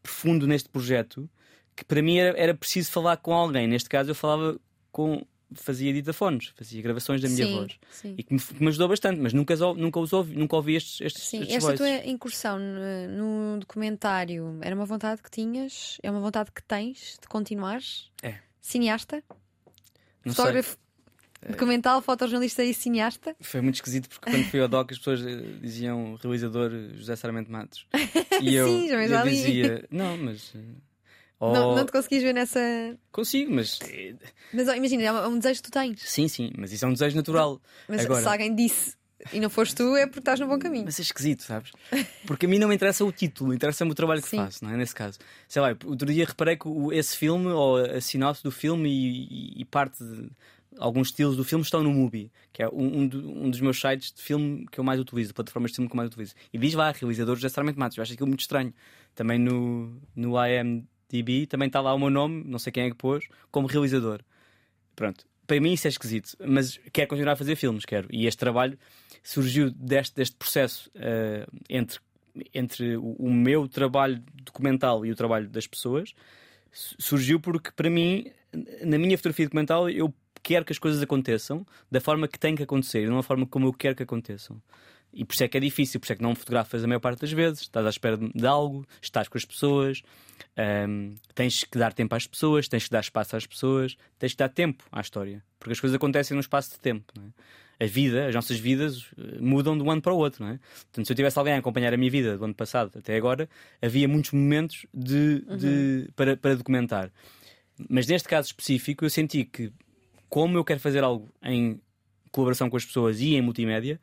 profundo neste projeto que para mim era, era preciso falar com alguém. Neste caso, eu falava com. fazia ditafones, fazia gravações da minha sim, voz. Sim. E que me, que me ajudou bastante, mas nunca, nunca, os ouvi, nunca ouvi estes, estes, Sim, estes esta tua incursão no, no documentário era uma vontade que tinhas? É uma vontade que tens de continuares? É. Cineasta? Não. Fotógrafo documental, fotojornalista e cineasta? Foi muito esquisito porque quando fui ao DOC as pessoas eh, diziam realizador José Sarmento Matos. E eu, Sim, já eu dizia, não, mas. eh, ou- Não, não te conseguis ver nessa. Consigo, mas. eh, Mas ó, imagina, é um desejo que tu tens. Sim, sim, mas isso é um desejo natural. Mas Agora, se alguém disse e não foste tu, é porque estás no bom caminho. Mas é esquisito, sabes? Porque a mim não me interessa o título, interessa-me o trabalho que Sim. faço, não é? Nesse caso. Sei lá, outro dia reparei que esse filme, ou a sinopse do filme e- e parte de alguns estilos do filme estão no Mubi, que é um, um do- um dos meus sites de filme que eu mais utilizo, plataformas de filme que eu mais utilizo. E diz lá, realizador José Sarmento Matos. Eu acho aquilo muito estranho. Também no, no IMDb também está lá o meu nome, não sei quem é que pôs, como realizador. Pronto. Para mim isso é esquisito, mas quero continuar a fazer filmes, quero. E este trabalho surgiu deste, deste processo eh, entre, entre o, o meu trabalho documental e o trabalho das pessoas. Su- Surgiu porque, para mim, na minha fotografia documental, eu quero que as coisas aconteçam da forma que têm que acontecer, e não da forma como eu quero que aconteçam. E por isso é que é difícil, por isso é que não fotografas a maior parte das vezes, estás à espera de algo, estás com as pessoas, tens que dar tempo às pessoas, tens que dar espaço às pessoas, tens que dar tempo à história, porque as coisas acontecem num espaço de tempo. é? a vida, as nossas vidas eh, mudam de um ano para o outro, não é? Portanto, se eu tivesse alguém a acompanhar a minha vida do ano passado até agora, havia muitos momentos de, uhum. de para, para documentar. Mas neste caso específico, eu senti que, como eu quero fazer algo em colaboração com as pessoas e em multimédia,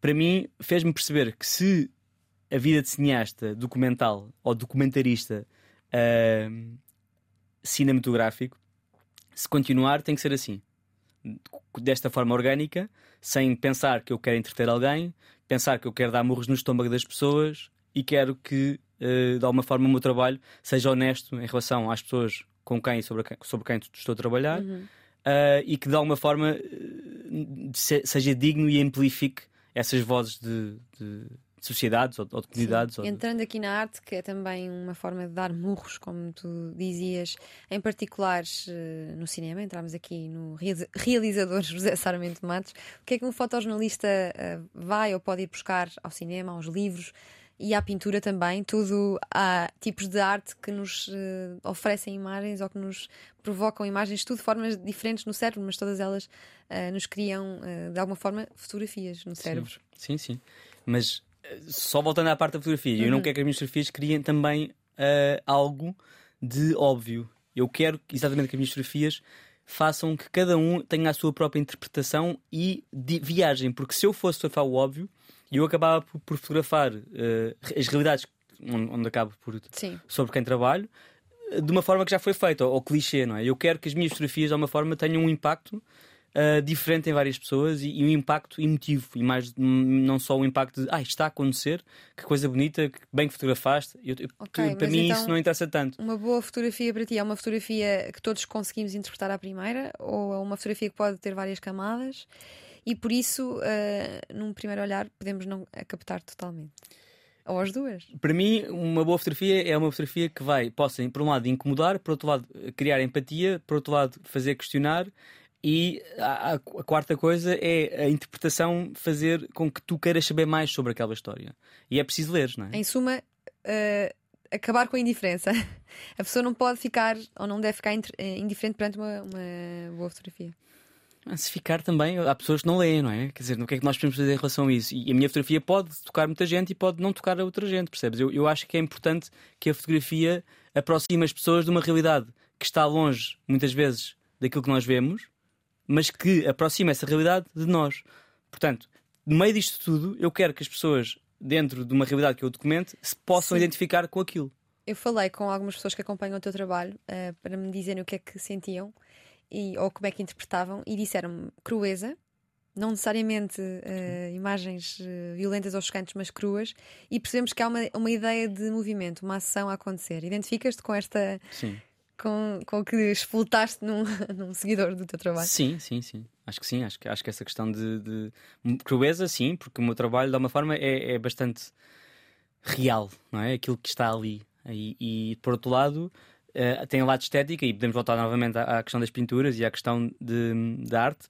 para mim fez-me perceber que se a vida de cineasta, documental ou documentarista uh, cinematográfico, se continuar, tem que ser assim. Desta forma orgânica, sem pensar que eu quero entreter alguém, pensar que eu quero dar murros no estômago das pessoas e quero que, uh, de alguma forma, o meu trabalho seja honesto em relação às pessoas com quem, sobre, quem, sobre quem estou a trabalhar uhum. Uh, e que, de alguma forma, seja digno e amplifique essas vozes de, de sociedades ou, de comunidades. Entrando aqui na arte, que é também uma forma de dar murros, como tu dizias, em particular eh, no cinema, entramos aqui no realizador José Sarmento Matos. O que é que um fotojornalista vai ou pode ir buscar ao cinema, aos livros? E à pintura também, tudo há tipos de arte que nos uh, oferecem imagens ou que nos provocam imagens, tudo de formas diferentes no cérebro, mas todas elas uh, nos criam uh, de alguma forma fotografias no cérebro. Sim, sim. sim. Mas só voltando à parte da fotografia, uhum. eu não uhum. quero que as minhas fotografias criem também algo de óbvio. Eu quero exatamente que as minhas fotografias façam que cada um tenha a sua própria interpretação e viagem, porque se eu fosse fotografar o óbvio, eu acabava por, por fotografar uh, as realidades onde, onde acabo por Sim. sobre quem trabalho de uma forma que já foi feita, ou, ou clichê, não é? Eu quero que as minhas fotografias de alguma forma tenham um impacto uh, diferente em várias pessoas e, e, um impacto emotivo e mais não só o impacto de ah, está a acontecer, que coisa bonita, que bem que fotografaste. Eu, okay, para mim então, isso não interessa tanto. Uma boa fotografia para ti é uma fotografia que todos conseguimos interpretar à primeira ou é uma fotografia que pode ter várias camadas e por isso, uh, num primeiro olhar, podemos não captar totalmente. Ou as duas? Para mim, uma boa fotografia é uma fotografia que vai, possa, por um lado, incomodar, por outro lado, criar empatia, por outro lado, fazer questionar e a, a, quarta coisa é a interpretação fazer com que tu queiras saber mais sobre aquela história. E é preciso ler, não é? Em suma, uh, acabar com a indiferença. A pessoa não pode ficar ou não deve ficar eh, indiferente perante uma, uma boa fotografia. Se ficar também, há pessoas que não leem, não é? Quer dizer, o que é que nós podemos fazer em relação a isso? E a minha fotografia pode tocar muita gente e pode não tocar a outra gente, percebes? Eu, eu acho que é importante que a fotografia aproxime as pessoas de uma realidade que está longe, muitas vezes, daquilo que nós vemos, mas que aproxima essa realidade de nós. Portanto, no meio disto tudo, eu quero que as pessoas, dentro de uma realidade que eu documente, se possam Sim. identificar com aquilo. Eu falei com algumas pessoas que acompanham o teu trabalho uh, para me dizerem o que é que sentiam e, ou como é que interpretavam e disseram-me crueza, não necessariamente uh, imagens uh, violentas ou chocantes, mas cruas, e percebemos que há uma, uma ideia de movimento, uma ação a acontecer. Identificas-te com esta, Sim com, com que explotaste num, num seguidor do teu trabalho. Sim, sim, sim. Acho que sim, acho que, acho que essa questão de, de crueza, sim, porque o meu trabalho, de alguma forma, é, é bastante real, não é? Aquilo que está ali. E, e por outro lado, uh, tem o lado estética, e podemos voltar novamente à, à, questão das pinturas e à questão de, de arte,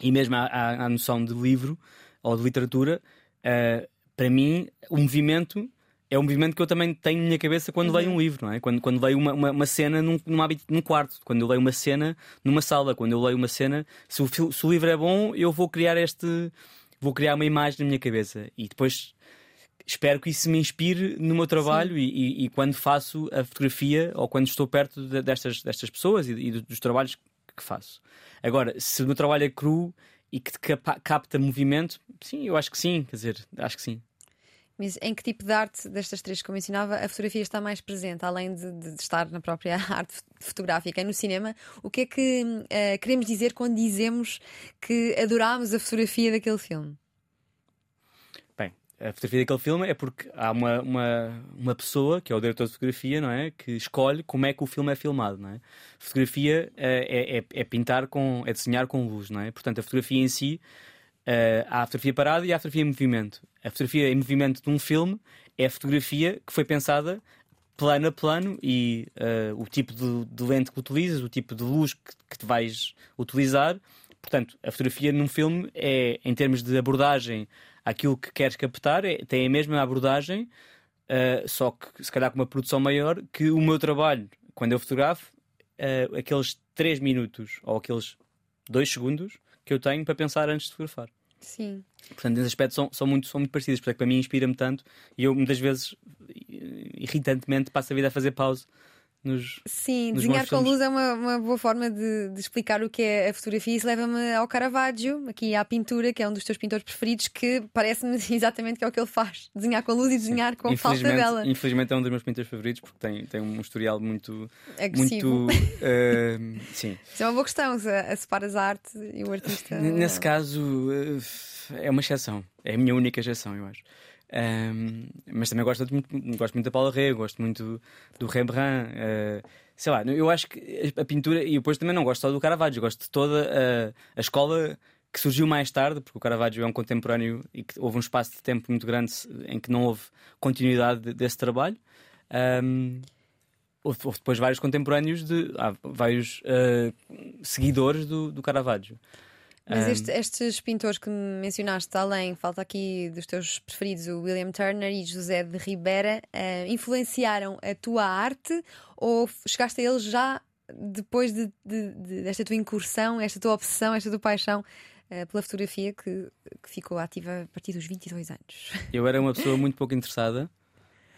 e mesmo à, à noção de livro ou de literatura. Uh, para mim, o movimento é um movimento que eu também tenho na minha cabeça quando uhum. leio um livro, não é? Quando, quando leio uma, uma, uma cena num, num, num quarto, quando eu leio uma cena numa sala, quando eu leio uma cena, se o, se o livro é bom, eu vou criar este. vou criar uma imagem na minha cabeça e depois espero que isso me inspire no meu trabalho e, e, e, quando faço a fotografia ou quando estou perto de, destas, destas pessoas e, e, dos trabalhos que faço. Agora, se o meu trabalho é cru e que capta movimento, sim, eu acho que sim, quer dizer, acho que sim. Mas em que tipo de arte destas três que eu mencionava a fotografia está mais presente, além de, de, estar na própria arte fotográfica e no cinema? O que é que uh, queremos dizer quando dizemos que adorámos a fotografia daquele filme? Bem, a fotografia daquele filme é porque há uma, uma, uma pessoa, que é o diretor de fotografia, não é? Que escolhe como é que o filme é filmado, não é? Fotografia uh, é, é, é pintar com. é desenhar com luz, não é? Portanto, a fotografia em si Uh, há a fotografia parada e há a fotografia em movimento. A fotografia em movimento de um filme é a fotografia que foi pensada plano a plano e uh, o tipo de, de, lente que utilizas, o tipo de luz que, que te vais utilizar. Portanto, a fotografia num filme é, em termos de abordagem aquilo que queres captar, é, tem a mesma abordagem, uh, só que se calhar com uma produção maior, que o meu trabalho, quando eu fotografo, uh, aqueles 3 minutos ou aqueles dois segundos que eu tenho para pensar antes de fotografar. Sim. Portanto, nesse aspecto são, são, muito, são muito parecidas, porque para mim inspira-me tanto e eu muitas vezes, irritantemente, passo a vida a fazer pausa nos. Sim, nos desenhar com filmes. luz é uma, uma boa forma de, de explicar o que é a fotografia. Isso leva-me ao Caravaggio, aqui à pintura, que é um dos teus pintores preferidos, que parece-me exatamente que é o que ele faz: desenhar com luz e desenhar com falta dela. infelizmente é um dos meus pintores favoritos porque tem, tem um historial muito. Agressivo. muito eh, sim. Isso é uma boa questão, se, a separas a arte e o artista. N- Nesse caso, eh, é uma exceção. É a minha única exceção, eu acho. Ahm, mas também gosto muito, gosto muito da Paula Rego, gosto muito do Rembrandt. eh, sei lá, eu acho que a pintura. E depois também não gosto só do Caravaggio, gosto de toda a, a escola que surgiu mais tarde, porque o Caravaggio é um contemporâneo e que houve um espaço de tempo muito grande em que não houve continuidade de- desse trabalho. Ahm, houve, depois vários contemporâneos de vários eh, seguidores do, do Caravaggio. Mas este- estes pintores que mencionaste, além, falta aqui dos teus preferidos, o William Turner e José de Ribeira, eh, influenciaram a tua arte ou chegaste a eles já depois de, de- de- desta tua incursão, esta tua obsessão, esta tua paixão eh, pela fotografia que, que ficou ativa a partir dos 22 anos? Eu era uma pessoa muito pouco interessada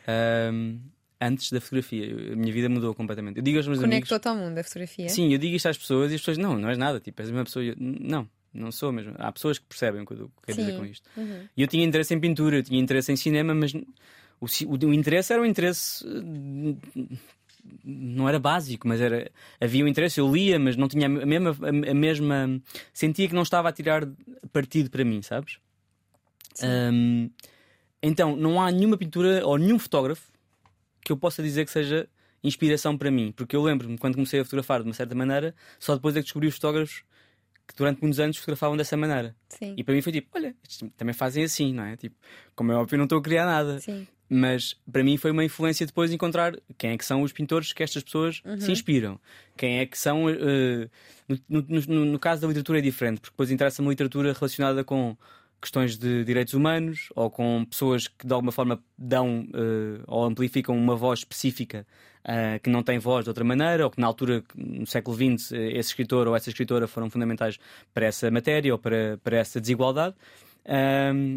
ahm, antes da fotografia. Eu- A minha vida mudou completamente. Eu digo aos meus. Conectou-te ao mundo a fotografia? Sim, eu digo isto às pessoas e as pessoas, não, não és nada, tipo, és uma pessoa. Eu, não, não sou mesmo. Há pessoas que percebem o que eu quero dizer com isto. Uhum. E eu tinha interesse em pintura, eu tinha interesse em cinema, mas o, o, o interesse era um interesse. Não era básico, mas era havia um interesse. Eu lia, mas não tinha a mesma, a mesma. Sentia que não estava a tirar partido para mim, sabes? Hum, então, não há nenhuma pintura ou nenhum fotógrafo que eu possa dizer que seja inspiração para mim. Porque eu lembro-me, quando comecei a fotografar de uma certa maneira, só depois é que descobri os fotógrafos que durante muitos anos fotografavam dessa maneira. Sim. E para mim foi tipo, olha, estes também fazem assim, não é? Tipo, como é óbvio, eu não estou a criar nada. Sim. Mas para mim foi uma influência depois encontrar quem é que são os pintores que estas pessoas se inspiram. Quem é que são. eh, no, no- no- no caso da literatura é diferente, porque depois interessa-me literatura relacionada com questões de direitos humanos ou com pessoas que de alguma forma dão eh, ou amplificam uma voz específica eh, que não tem voz de outra maneira, ou que na altura, no século XX, eh, esse escritor ou essa escritora foram fundamentais para essa matéria ou para, para essa desigualdade.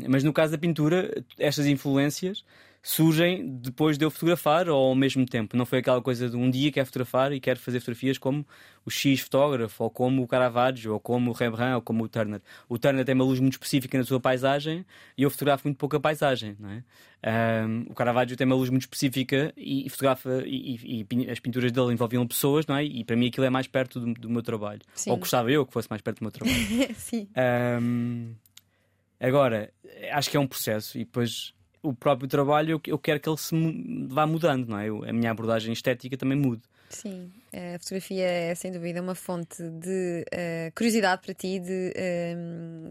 Mas no caso da pintura, estas influências surgem depois de eu fotografar ou ao mesmo tempo. Não foi aquela coisa de um dia quero fotografar e quero fazer fotografias como o X fotógrafo, ou como o Caravaggio, ou como o Rembrandt, ou como o Turner. O Turner tem uma luz muito específica na sua paisagem e eu fotografo muito pouca paisagem. Não é? Ahm, o Caravaggio tem uma luz muito específica e, e fotografa e, e- as pinturas dele envolviam pessoas, não é? E para mim aquilo é mais perto do, do meu trabalho. Sim. Ou gostava eu que fosse mais perto do meu trabalho. Sim. Ahm, agora, acho que é um processo e depois o próprio trabalho eu, quero que ele se vá mudando, não é? Eu- a minha abordagem estética também mude. Sim, a fotografia é sem dúvida uma fonte de eh, curiosidade para ti, de eh,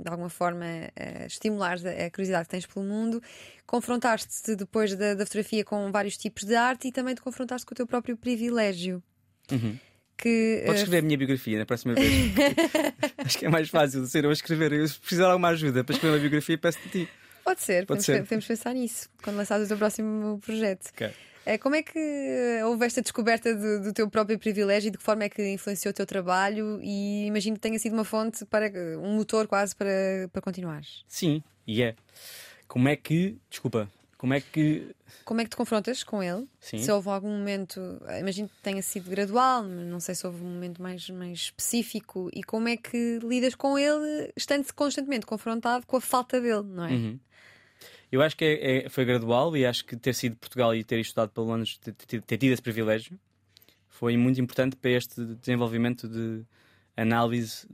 de alguma forma uh, estimular a, curiosidade que tens pelo mundo, confrontaste-te depois da, da fotografia com vários tipos de arte e também te confrontaste com o teu próprio privilégio. Uhum. Que, Podes eh, escrever a minha biografia na próxima vez. Acho que é mais fácil de ser eu a escrever. Eu, se precisar de alguma ajuda para escrever uma biografia, peço-te a ti. Pode ser, pode podemos, ser. podemos pensar nisso quando lançares o teu próximo projeto. Ok. Eh, Como é que eh, houve esta descoberta do, do teu próprio privilégio e de que forma é que influenciou o teu trabalho? E imagino que tenha sido uma fonte para um motor quase para, para continuares. Sim, e é. Como é que. Desculpa. Como é que. Como é que te confrontas com ele? Sim. Se houve algum momento, eh, imagino que tenha sido gradual, não sei se houve um momento mais, mais específico. E como é que lidas com ele, estando constantemente confrontado com a falta dele, não é? Uhum. Eu acho que é- é- foi gradual e acho que ter sido de Portugal e ter estudado pelo menos ter, ter- tido esse privilégio foi muito importante para este desenvolvimento de análise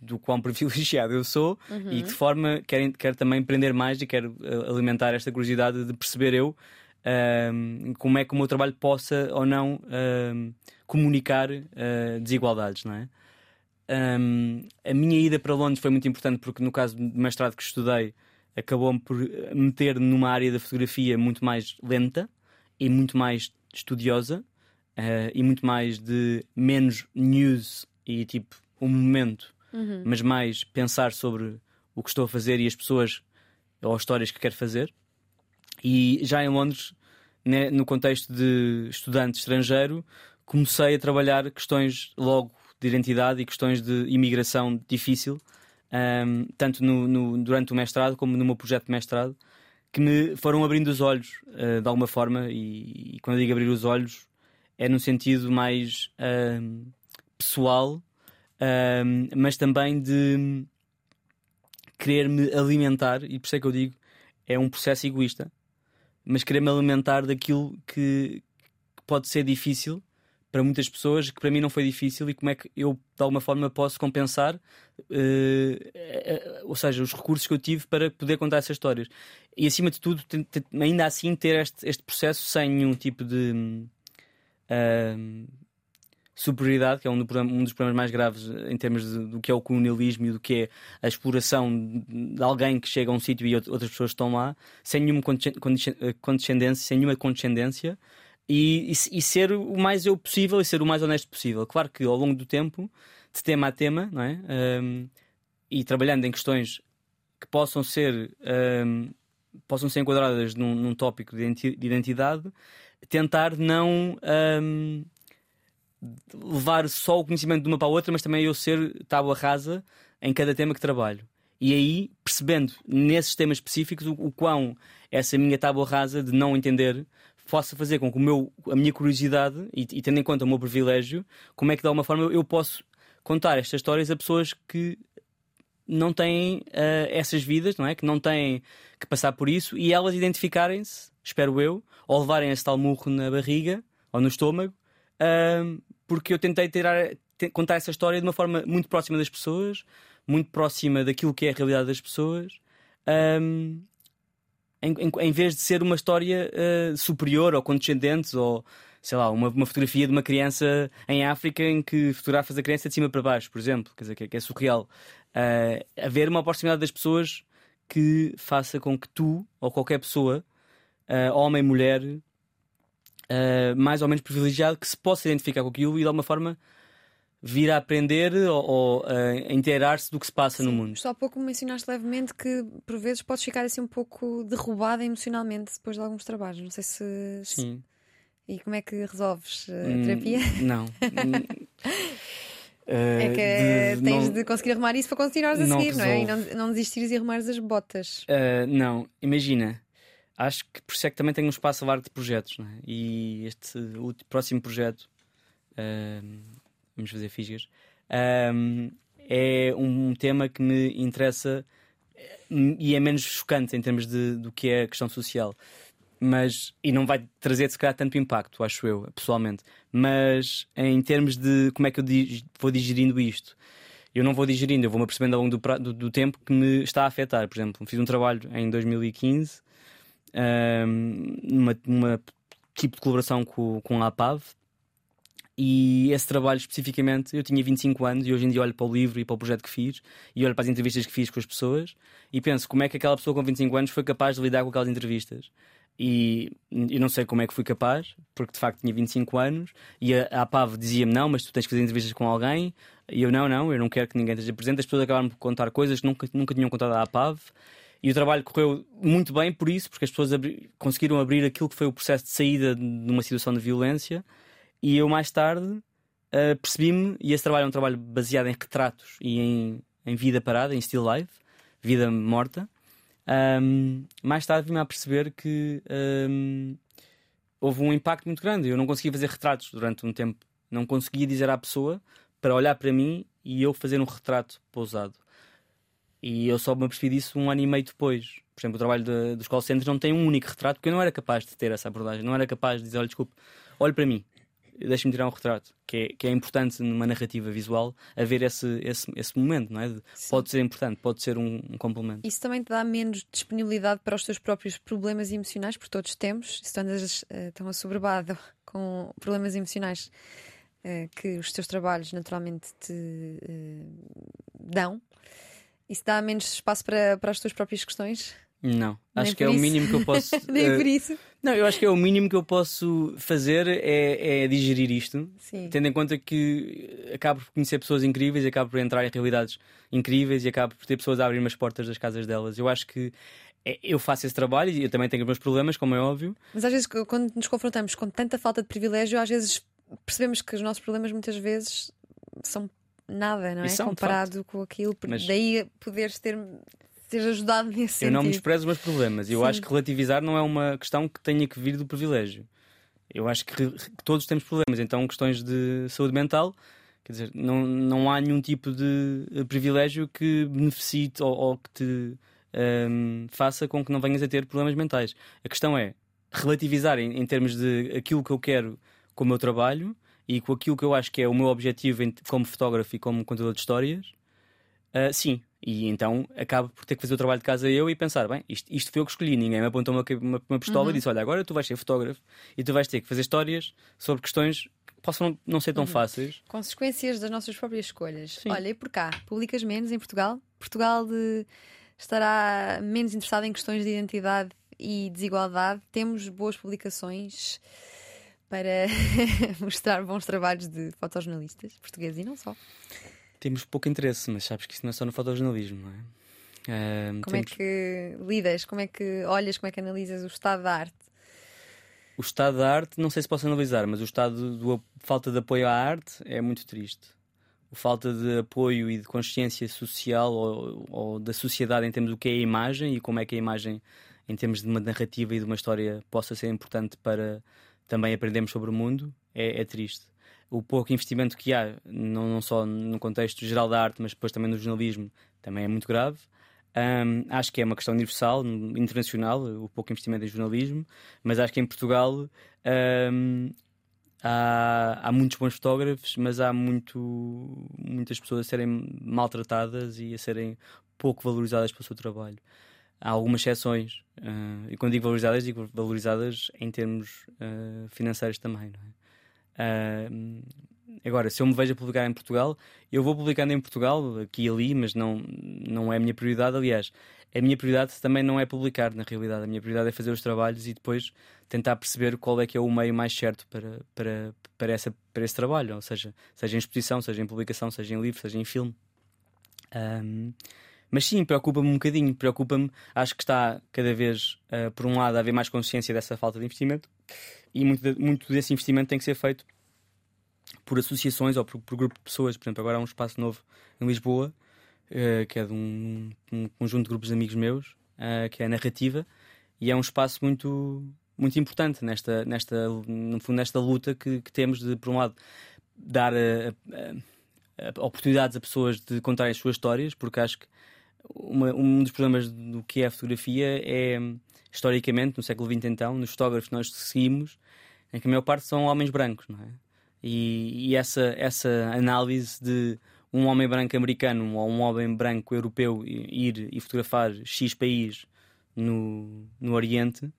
do quão privilegiado eu sou e que de forma quero, quero também aprender mais e quero eh, alimentar esta curiosidade de perceber eu ahm, como é que o meu trabalho possa ou não ahm, comunicar ah, desigualdades, não é? Ahm, a minha ida para Londres foi muito importante porque no caso do mestrado que estudei acabou-me por meter numa área da fotografia muito mais lenta e muito mais estudiosa eh, e muito mais de menos news e tipo um momento, mas mais pensar sobre o que estou a fazer e as pessoas ou as histórias que quero fazer. E já em Londres, né, no contexto de estudante estrangeiro, comecei a trabalhar questões logo de identidade e questões de imigração difícil, um, tanto no, no, durante o mestrado como no meu projeto de mestrado, que me foram abrindo os olhos uh, de alguma forma. E, e, quando eu digo abrir os olhos, é no sentido mais pessoal, mas também de querer me alimentar, e por isso é que eu digo, é um processo egoísta, mas querer me alimentar daquilo que, que pode ser difícil para muitas pessoas, que para mim não foi difícil, e como é que eu de alguma forma posso compensar, uh, ou seja, os recursos que eu tive para poder contar essas histórias. E acima de tudo, ainda assim, ter este, este processo sem nenhum tipo de. Uh, superioridade, que é um, do, um, dos problemas mais graves em termos de, do que é o colonialismo e do que é a exploração de alguém que chega a um sítio e outras pessoas estão lá, sem nenhuma condescendência, sem nenhuma condescendência, e, e, e, ser o mais eu possível e ser o mais honesto possível. Claro que ao longo do tempo, de tema a tema, não é? Um, e trabalhando em questões que possam ser um, possam ser enquadradas num, num tópico de identidade, tentar não um, levar só o conhecimento de uma para a outra, mas também eu ser tábua rasa em cada tema que trabalho. E aí, percebendo nesses temas específicos o, o quão essa minha tábua rasa de não entender possa fazer com que o meu, a minha curiosidade e, e tendo em conta o meu privilégio, como é que de alguma forma eu, eu posso contar estas histórias a pessoas que não têm uh, essas vidas, não é? Que não têm que passar por isso e elas identificarem-se, espero eu, ou levarem esse tal murro na barriga ou no estômago, uh, porque eu tentei tirar, contar essa história de uma forma muito próxima das pessoas, muito próxima daquilo que é a realidade das pessoas. Um, em, em, em, vez de ser uma história uh, superior ou condescendente ou sei lá, uma, uma, fotografia de uma criança em África em que fotografas a criança de cima para baixo, por exemplo, quer dizer, que, que é surreal. Uh, haver uma proximidade das pessoas que faça com que tu ou qualquer pessoa, uh, homem, mulher, uh, mais ou menos privilegiado, que se possa identificar com aquilo e de alguma forma vir a aprender ou, ou a inteirar-se do que se passa Sim, no mundo. Só há pouco mencionaste levemente que por vezes podes ficar assim um pouco derrubada emocionalmente depois de alguns trabalhos. Não sei se. Sim. E como é que resolves a hum, terapia? Não. é que uh, tens não, de conseguir arrumar isso para continuares a não seguir, resolve. não é? E não, não desistires e arrumares as botas. Uh, não, imagina. Acho que por isso é que também tenho um espaço largo de projetos, não é? E este o próximo projeto, uh, vamos fazer fisgas, é um tema que me interessa e é menos chocante em termos de, do que é a questão social mas e não vai trazer se calhar tanto impacto, acho eu, pessoalmente. Mas em termos de como é que eu vou digerindo isto, eu não vou digerindo, eu vou-me percebendo ao longo do, do, do, tempo que me está a afetar. Por exemplo, fiz um trabalho em 2015 um, numa, numa tipo de colaboração com, com a APAV. E esse trabalho especificamente, eu tinha 25 anos e hoje em dia olho para o livro e para o projeto que fiz e olho para as entrevistas que fiz com as pessoas e penso como é que aquela pessoa com 25 anos foi capaz de lidar com aquelas entrevistas. E eu não sei como é que fui capaz, porque de facto tinha 25 anos e a, a APAV dizia-me: Não, mas tu tens que fazer entrevistas com alguém. E eu: Não, não, eu não quero que ninguém esteja presente. As pessoas acabaram por contar coisas que nunca, nunca tinham contado à APAV. E o trabalho correu muito bem por isso, porque as pessoas abri conseguiram abrir aquilo que foi o processo de saída de uma situação de violência. E eu, mais tarde, uh, percebi-me, e esse trabalho é um trabalho baseado em retratos e em, em vida parada, em still life, vida morta. Um, mais tarde vim a perceber que um, houve um impacto muito grande. Eu não conseguia fazer retratos durante um tempo. Não conseguia dizer à pessoa para olhar para mim e eu fazer um retrato pousado. E eu só me apercebi disso um ano e meio depois. Por exemplo, o trabalho dos call centers não tem um único retrato, porque eu não era capaz de ter essa abordagem. Não era capaz de dizer: olha, desculpe, olhe para mim deixa-me tirar um retrato, que é, que é importante numa narrativa visual haver esse, esse, esse momento, não é? Pode ser importante, pode ser um, um, complemento. Isso também te dá menos disponibilidade para os teus próprios problemas emocionais, porque todos temos, se tu andas uh, tão assoberbado com problemas emocionais uh, que os teus trabalhos naturalmente te uh, dão, isso dá menos espaço para, para as tuas próprias questões? Não, acho que é isso. o mínimo que eu posso. Nem por isso. Não, eu acho que é o mínimo que eu posso fazer é, é digerir isto, Sim. tendo em conta que acabo por conhecer pessoas incríveis, acabo por entrar em realidades incríveis e acabo por ter pessoas a abrir as portas das casas delas. Eu acho que é, eu faço esse trabalho e eu também tenho os meus problemas, como é óbvio. Mas às vezes, quando nos confrontamos com tanta falta de privilégio, às vezes percebemos que os nossos problemas muitas vezes são nada, não é? São, Comparado com aquilo. Mas... Daí poderes ter ter ajudado nesse eu sentido. Eu não desprezo os meus problemas. Eu Sim. acho que relativizar não é uma questão que tenha que vir do privilégio. Eu acho que, que todos temos problemas. Então, questões de saúde mental, quer dizer, não, não há nenhum tipo de privilégio que beneficie ou, ou que te um, faça com que não venhas a ter problemas mentais. A questão é relativizar em, em termos de aquilo que eu quero com o meu trabalho e com aquilo que eu acho que é o meu objetivo como fotógrafo e como contador de histórias. Uh, sim, e então acabo por ter que fazer o trabalho de casa eu e pensar: bem, isto, isto foi eu que escolhi, ninguém me apontou uma, uma, uma pistola uhum. e disse: olha, agora tu vais ser fotógrafo e tu vais ter que fazer histórias sobre questões que possam não, não ser tão uhum. fáceis. Consequências das nossas próprias escolhas. Sim. Olha, e por cá, publicas menos em Portugal? Portugal de... estará menos interessado em questões de identidade e desigualdade. Temos boas publicações para mostrar bons trabalhos de fotojornalistas portugueses e não só. Temos pouco interesse, mas sabes que isso não é só no fotojornalismo, não é? Como é temos... é que lidas? Como é que olhas? Como é que analisas o estado da arte? O estado da arte, não sei se posso analisar, mas o estado da falta de apoio à arte é muito triste. A falta de apoio e de consciência social ou, ou, da sociedade em termos do que é a imagem e como é que a imagem, em termos de uma narrativa e de uma história, possa ser importante para também aprendermos sobre o mundo, é, é triste o pouco investimento que há, não, não, só no contexto geral da arte, mas depois também no jornalismo, também é muito grave. Um, acho que é uma questão universal, internacional, o pouco investimento em jornalismo, mas acho que em Portugal um, há, há muitos bons fotógrafos, mas há muito, muitas pessoas a serem maltratadas e a serem pouco valorizadas pelo seu trabalho. Há algumas exceções, uh, e quando digo valorizadas, digo valorizadas em termos uh, financeiros também. Não é? Agora, se eu me vejo a publicar em Portugal, eu vou publicando em Portugal, aqui e ali, mas não, não é a minha prioridade. Aliás, a minha prioridade também não é publicar, na realidade. A minha prioridade é fazer os trabalhos e depois tentar perceber qual é que é o meio mais certo para, para, para, essa, para esse trabalho. Ou seja, seja em exposição, seja em publicação, seja em livro, seja em filme. Um, mas sim, preocupa-me um bocadinho. Preocupa-me, acho que está cada vez, uh, por um lado, a haver mais consciência dessa falta de investimento e muito, de, muito desse investimento tem que ser feito por associações ou por, por grupo de pessoas. Por exemplo, agora há um espaço novo em Lisboa, uh, que é de um, um, conjunto de grupos de amigos meus, uh, que é a Narrativa, e é um espaço muito, muito importante nesta, nesta, no fundo, nesta luta que, que temos de, por um lado, dar oportunidades a pessoas de contarem as suas histórias, porque acho que uma, um dos problemas do que é a fotografia é, historicamente, no século XX então, nos fotógrafos que nós seguimos, em que a maior parte são homens brancos, não é? E, e essa, essa análise de um homem branco americano ou um homem branco europeu ir e fotografar X país no, no Oriente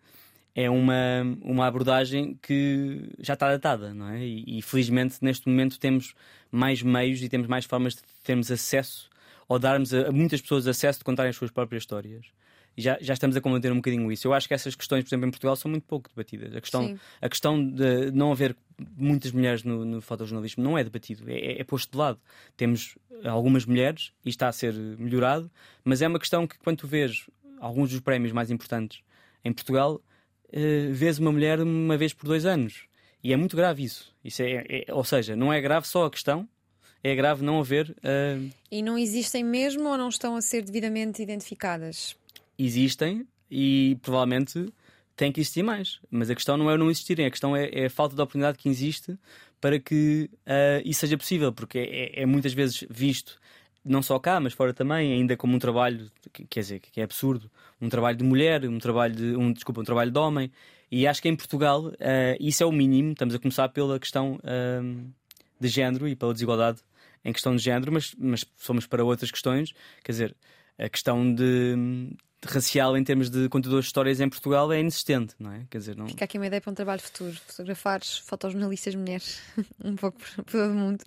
é uma, uma abordagem que já está datada, não é? E, e, felizmente neste momento temos mais meios e temos mais formas de termos acesso ou darmos a, a muitas pessoas acesso de contarem as suas próprias histórias. Já, já estamos a combater um bocadinho isso. Eu acho que essas questões, por exemplo, em Portugal, são muito pouco debatidas. A questão, a questão de não haver muitas mulheres no, no fotojornalismo não é debatido, é, é, posto de lado. Temos algumas mulheres e está a ser melhorado, mas é uma questão que, quando tu vês alguns dos prémios mais importantes em Portugal, uh, vês uma mulher uma vez por dois anos. E é muito grave isso. isso é, é, ou seja, não é grave só a questão, é grave não haver. Uh... E não existem mesmo ou não estão a ser devidamente identificadas? Existem e provavelmente têm que existir mais. Mas a questão não é não existirem, a questão é, é a falta de oportunidade que existe para que uh, isso seja possível, porque é, é, muitas vezes visto, não só cá, mas fora também, ainda como um trabalho, que, quer dizer, que é absurdo, um trabalho de mulher, um trabalho de, um, desculpa, um trabalho de homem. E acho que em Portugal uh, isso é o mínimo. Estamos a começar pela questão uh, de género e pela desigualdade em questão de género, mas, mas somos para outras questões, quer dizer, a questão de racial em termos de contadores de histórias em Portugal é inexistente, não é? Quer dizer, não... Fica aqui uma ideia para um trabalho futuro: fotografares fotojornalistas mulheres um pouco por todo o mundo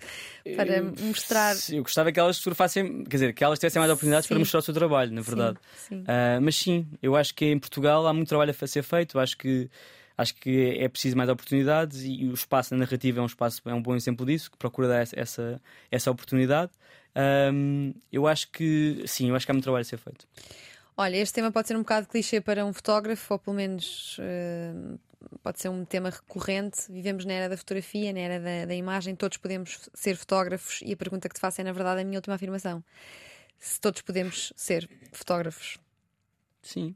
para eu, mostrar. Eu gostava que elas fotografassem, quer dizer, que elas tivessem mais oportunidades sim. para mostrar o seu trabalho, na verdade. Sim, sim. Uh, mas sim, eu acho que em Portugal há muito trabalho a ser feito, acho que acho que é preciso mais oportunidades e o espaço na narrativa é um espaço é um bom exemplo disso que procura dar essa essa oportunidade um, eu acho que sim eu acho que há muito trabalho a ser feito olha este tema pode ser um bocado clichê para um fotógrafo ou pelo menos uh, pode ser um tema recorrente. Vivemos na era da fotografia, na era da, da imagem, todos podemos ser fotógrafos. E a pergunta que te faço é, na verdade, a minha última afirmação: se todos podemos ser fotógrafos, Sim,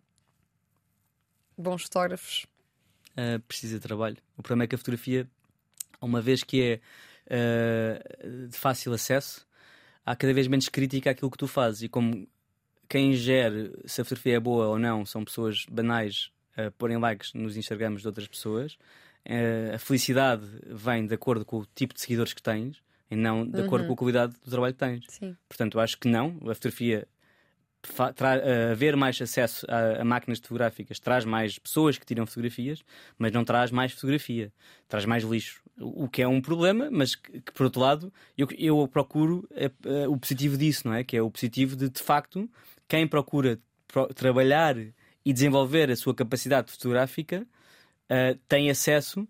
bons fotógrafos. uh, precisa de trabalho. O problema é que a fotografia, uma vez que é uh, de fácil acesso, há cada vez menos crítica àquilo que tu fazes. E como quem gere se a fotografia é boa ou não são pessoas banais a porem likes nos Instagrams de outras pessoas, uh, a felicidade vem de acordo com o tipo de seguidores que tens e não de acordo Uhum. com a qualidade do trabalho que tens. Sim. Portanto, acho que não. A fotografia, eh, haver mais acesso a, a máquinas fotográficas traz mais pessoas que tiram fotografias, mas não traz mais fotografia, traz mais lixo. O o que é um problema, mas que, que, por outro lado, eu, eu procuro eh, eh, o positivo disso, não é? Que é o positivo de, de facto, quem procura pro- trabalhar e desenvolver a sua capacidade fotográfica eh, tem acesso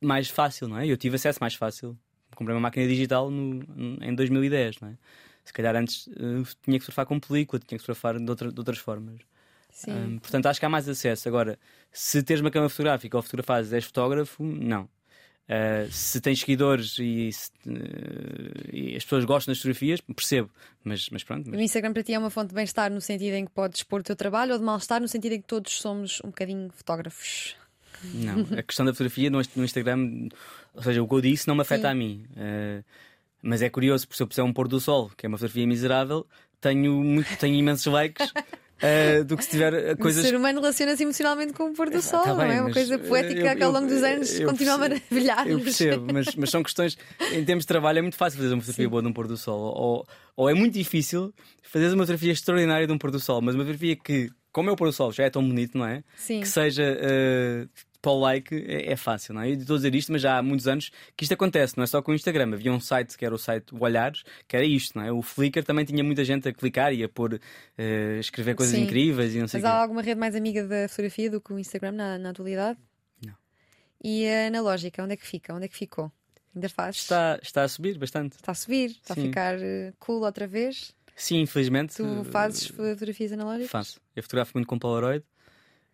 mais fácil, não é? Eu tive acesso mais fácil. Comprei uma máquina digital no- em 2010, não é? Se calhar antes eh, tinha que surfar com película, tinha que surfar de, outra- de outras formas. Sim. Hum, portanto, acho que há mais acesso. Agora, se tens uma câmera fotográfica ou fotografas és fotógrafo, não. Uh, se tens seguidores e, se, uh, e as pessoas gostam das fotografias, percebo. Mas, mas pronto. O mas- Instagram para ti é uma fonte de bem-estar no sentido em que podes expor o teu trabalho ou de mal-estar no sentido em que todos somos um bocadinho fotógrafos? Não, a questão da fotografia no, no Instagram, ou seja, o que eu disse não me afeta Sim. a mim. Uh, mas é curioso, porque se eu puser um pôr do sol, que é uma fotografia miserável, tenho, muito, tenho imensos likes uh, do que se tiver O coisas. ser humano relaciona-se emocionalmente com o pôr do Ah, sol, tá não bem, é? Uma coisa eh, poética eu- que ao longo dos anos eu continua a percebo- maravilhar. Eu percebo, mas, mas são questões. Em termos de trabalho, é muito fácil fazer uma fotografia Sim. boa de um pôr do sol. Ou, ou é muito difícil fazer uma fotografia extraordinária de um pôr do sol, mas uma fotografia que, como é o pôr do sol, já é tão bonito, não é? Sim. Que seja. Uh, para o like é, é fácil, não é? Eu estou a dizer isto, mas já há muitos anos que isto acontece, não é só com o Instagram. Havia um site que era o site Olhares, que era isto, não é? O Flickr também tinha muita gente a clicar e a pôr, uh, escrever coisas Sim. incríveis e não sei Mas quê. há alguma rede mais amiga da fotografia do que o Instagram na, na atualidade? Não. E a analógica, onde é que fica? Onde é que ficou? Ainda faz? Está, está a subir bastante. Está a subir? Está a Sim. ficar eh, cool outra vez? Sim, infelizmente. Tu uh, fazes fotografias analógicas? Faço. Eu fotografo muito com Polaroid.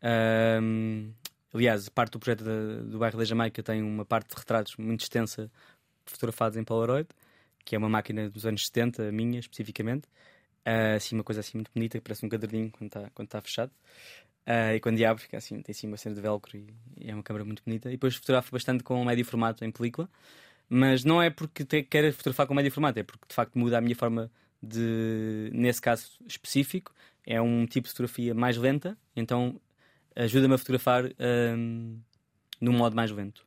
Ahm, aliás, parte do projeto do bairro da Jamaica tem uma parte de retratos muito extensa fotografados em Polaroid, que é uma máquina dos anos 70, a minha especificamente. Ah, assim, uma coisa assim muito bonita, que parece um caderninho quando está quando tá fechado. Ah, e quando abre, fica assim, tem assim uma cena de velcro e, e é uma câmera muito bonita. E depois fotografo bastante com médio formato em película. Mas não é porque te, queira fotografar com médio formato, é porque de facto muda a minha forma de. Nesse caso específico, é um tipo de fotografia mais lenta, então ajuda-me a fotografar hum, num modo mais lento.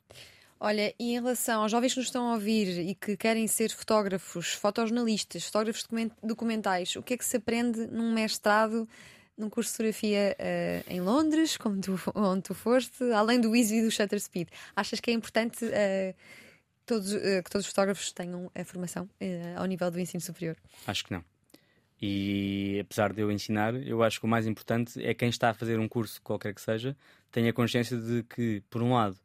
Olha, e em relação aos jovens que nos estão a ouvir e que querem ser fotógrafos, fotojornalistas, fotógrafos document- documentais, o que é que se aprende num mestrado, num curso de fotografia eh, em Londres, como tu, onde tu foste, além do Easy e do Shutter Speed? Achas que é importante eh, todos, eh, que todos os fotógrafos tenham a formação ao nível do ensino superior? Acho que não. E apesar de eu ensinar, eu acho que o mais importante é quem está a fazer um curso, qualquer que seja, tenha consciência de que, por um lado,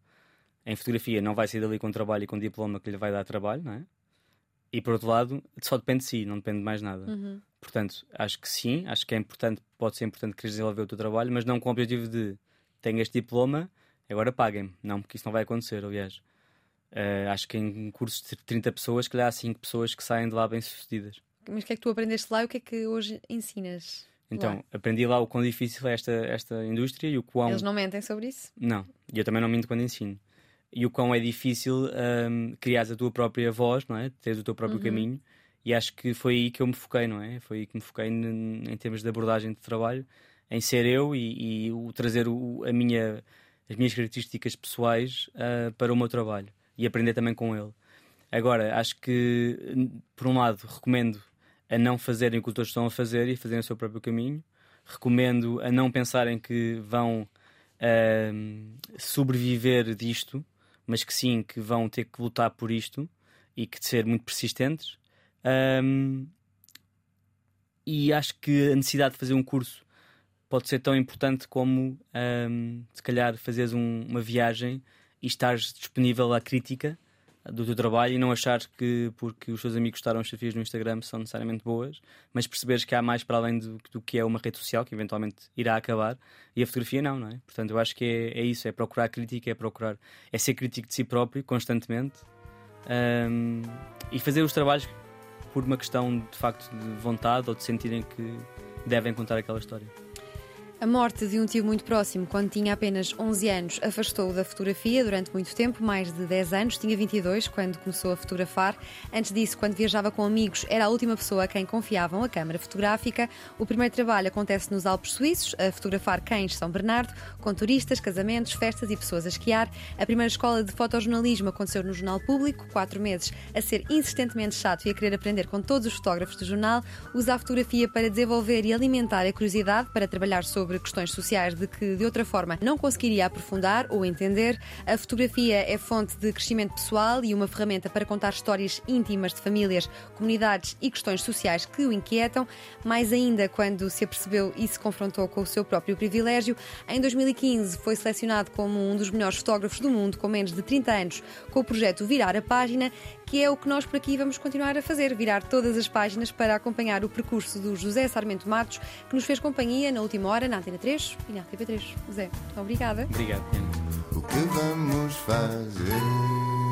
em fotografia não vai sair dali com trabalho e com diploma que lhe vai dar trabalho, não é? E por outro lado, só depende de si, não depende de mais nada. Uhum. Portanto, acho que sim, acho que é importante, pode ser importante querer desenvolver o teu trabalho, mas não com o objetivo de tenho este diploma, agora paguem-me. Não, porque isso não vai acontecer, aliás. Eh, acho que em cursos de 30 pessoas, que há 5 pessoas que saem de lá bem sucedidas. Mas o que é que tu aprendeste lá e o que é que hoje ensinas? Então, lá? aprendi lá o quão difícil é esta, esta indústria e o quão. Eles não mentem sobre isso? Não, e eu também não minto quando ensino. E o quão é difícil um, criares a tua própria voz, não é? Teres o teu próprio Uhum. caminho. E acho que foi aí que eu me foquei, não é? Foi aí que me foquei em termos de abordagem de trabalho, em ser eu e, e o, trazer o, a minha, as minhas características pessoais ah, para o meu trabalho e aprender também com ele. Agora, acho que, por um lado, recomendo a não fazerem o que os outros estão a fazer e fazerem o seu próprio caminho. Recomendo a não pensarem que vão ahm, sobreviver disto, mas que sim, que vão ter que lutar por isto e que ser muito persistentes. Ahm, e acho que a necessidade de fazer um curso pode ser tão importante como, ahm, se calhar, fazeres um- uma viagem e estares disponível à crítica do teu trabalho e não achar que porque os teus amigos gostaram as fotografias no Instagram são necessariamente boas, mas perceberes que há mais para além do, do, que é uma rede social, que eventualmente irá acabar, e a fotografia não, não é? Portanto, eu acho que é, é isso, é procurar crítica, é procurar, é ser crítico de si próprio constantemente um, e fazer os trabalhos por uma questão de facto de vontade ou de sentirem que devem contar aquela história. A morte de um tio muito próximo, quando tinha apenas 11 anos, afastou-o da fotografia durante muito tempo, mais de 10 anos. Tinha 22 quando começou a fotografar. Antes disso, quando viajava com amigos, era a última pessoa a quem confiavam a câmara fotográfica. O primeiro trabalho acontece nos Alpes Suíços, a fotografar cães São Bernardo, com turistas, casamentos, festas e pessoas a esquiar. A primeira escola de fotojornalismo aconteceu no Jornal Público, quatro meses a ser insistentemente chato e a querer aprender com todos os fotógrafos do jornal. Usa a fotografia para desenvolver e alimentar a curiosidade, para trabalhar sobre sobre questões sociais de que de outra forma não conseguiria aprofundar ou entender. A fotografia é fonte de crescimento pessoal e uma ferramenta para contar histórias íntimas de famílias, comunidades e questões sociais que o inquietam, mais ainda quando se apercebeu e se confrontou com o seu próprio privilégio. Em 2015 foi selecionado como um dos melhores fotógrafos do mundo com menos de 30 anos com o projeto Virar a Página, que é o que nós por aqui vamos continuar a fazer, virar todas as páginas para acompanhar o percurso do José Sarmento Matos, que nos fez companhia na última hora na Antena 3 e na TV3. José, obrigada. Obrigado, O que vamos fazer?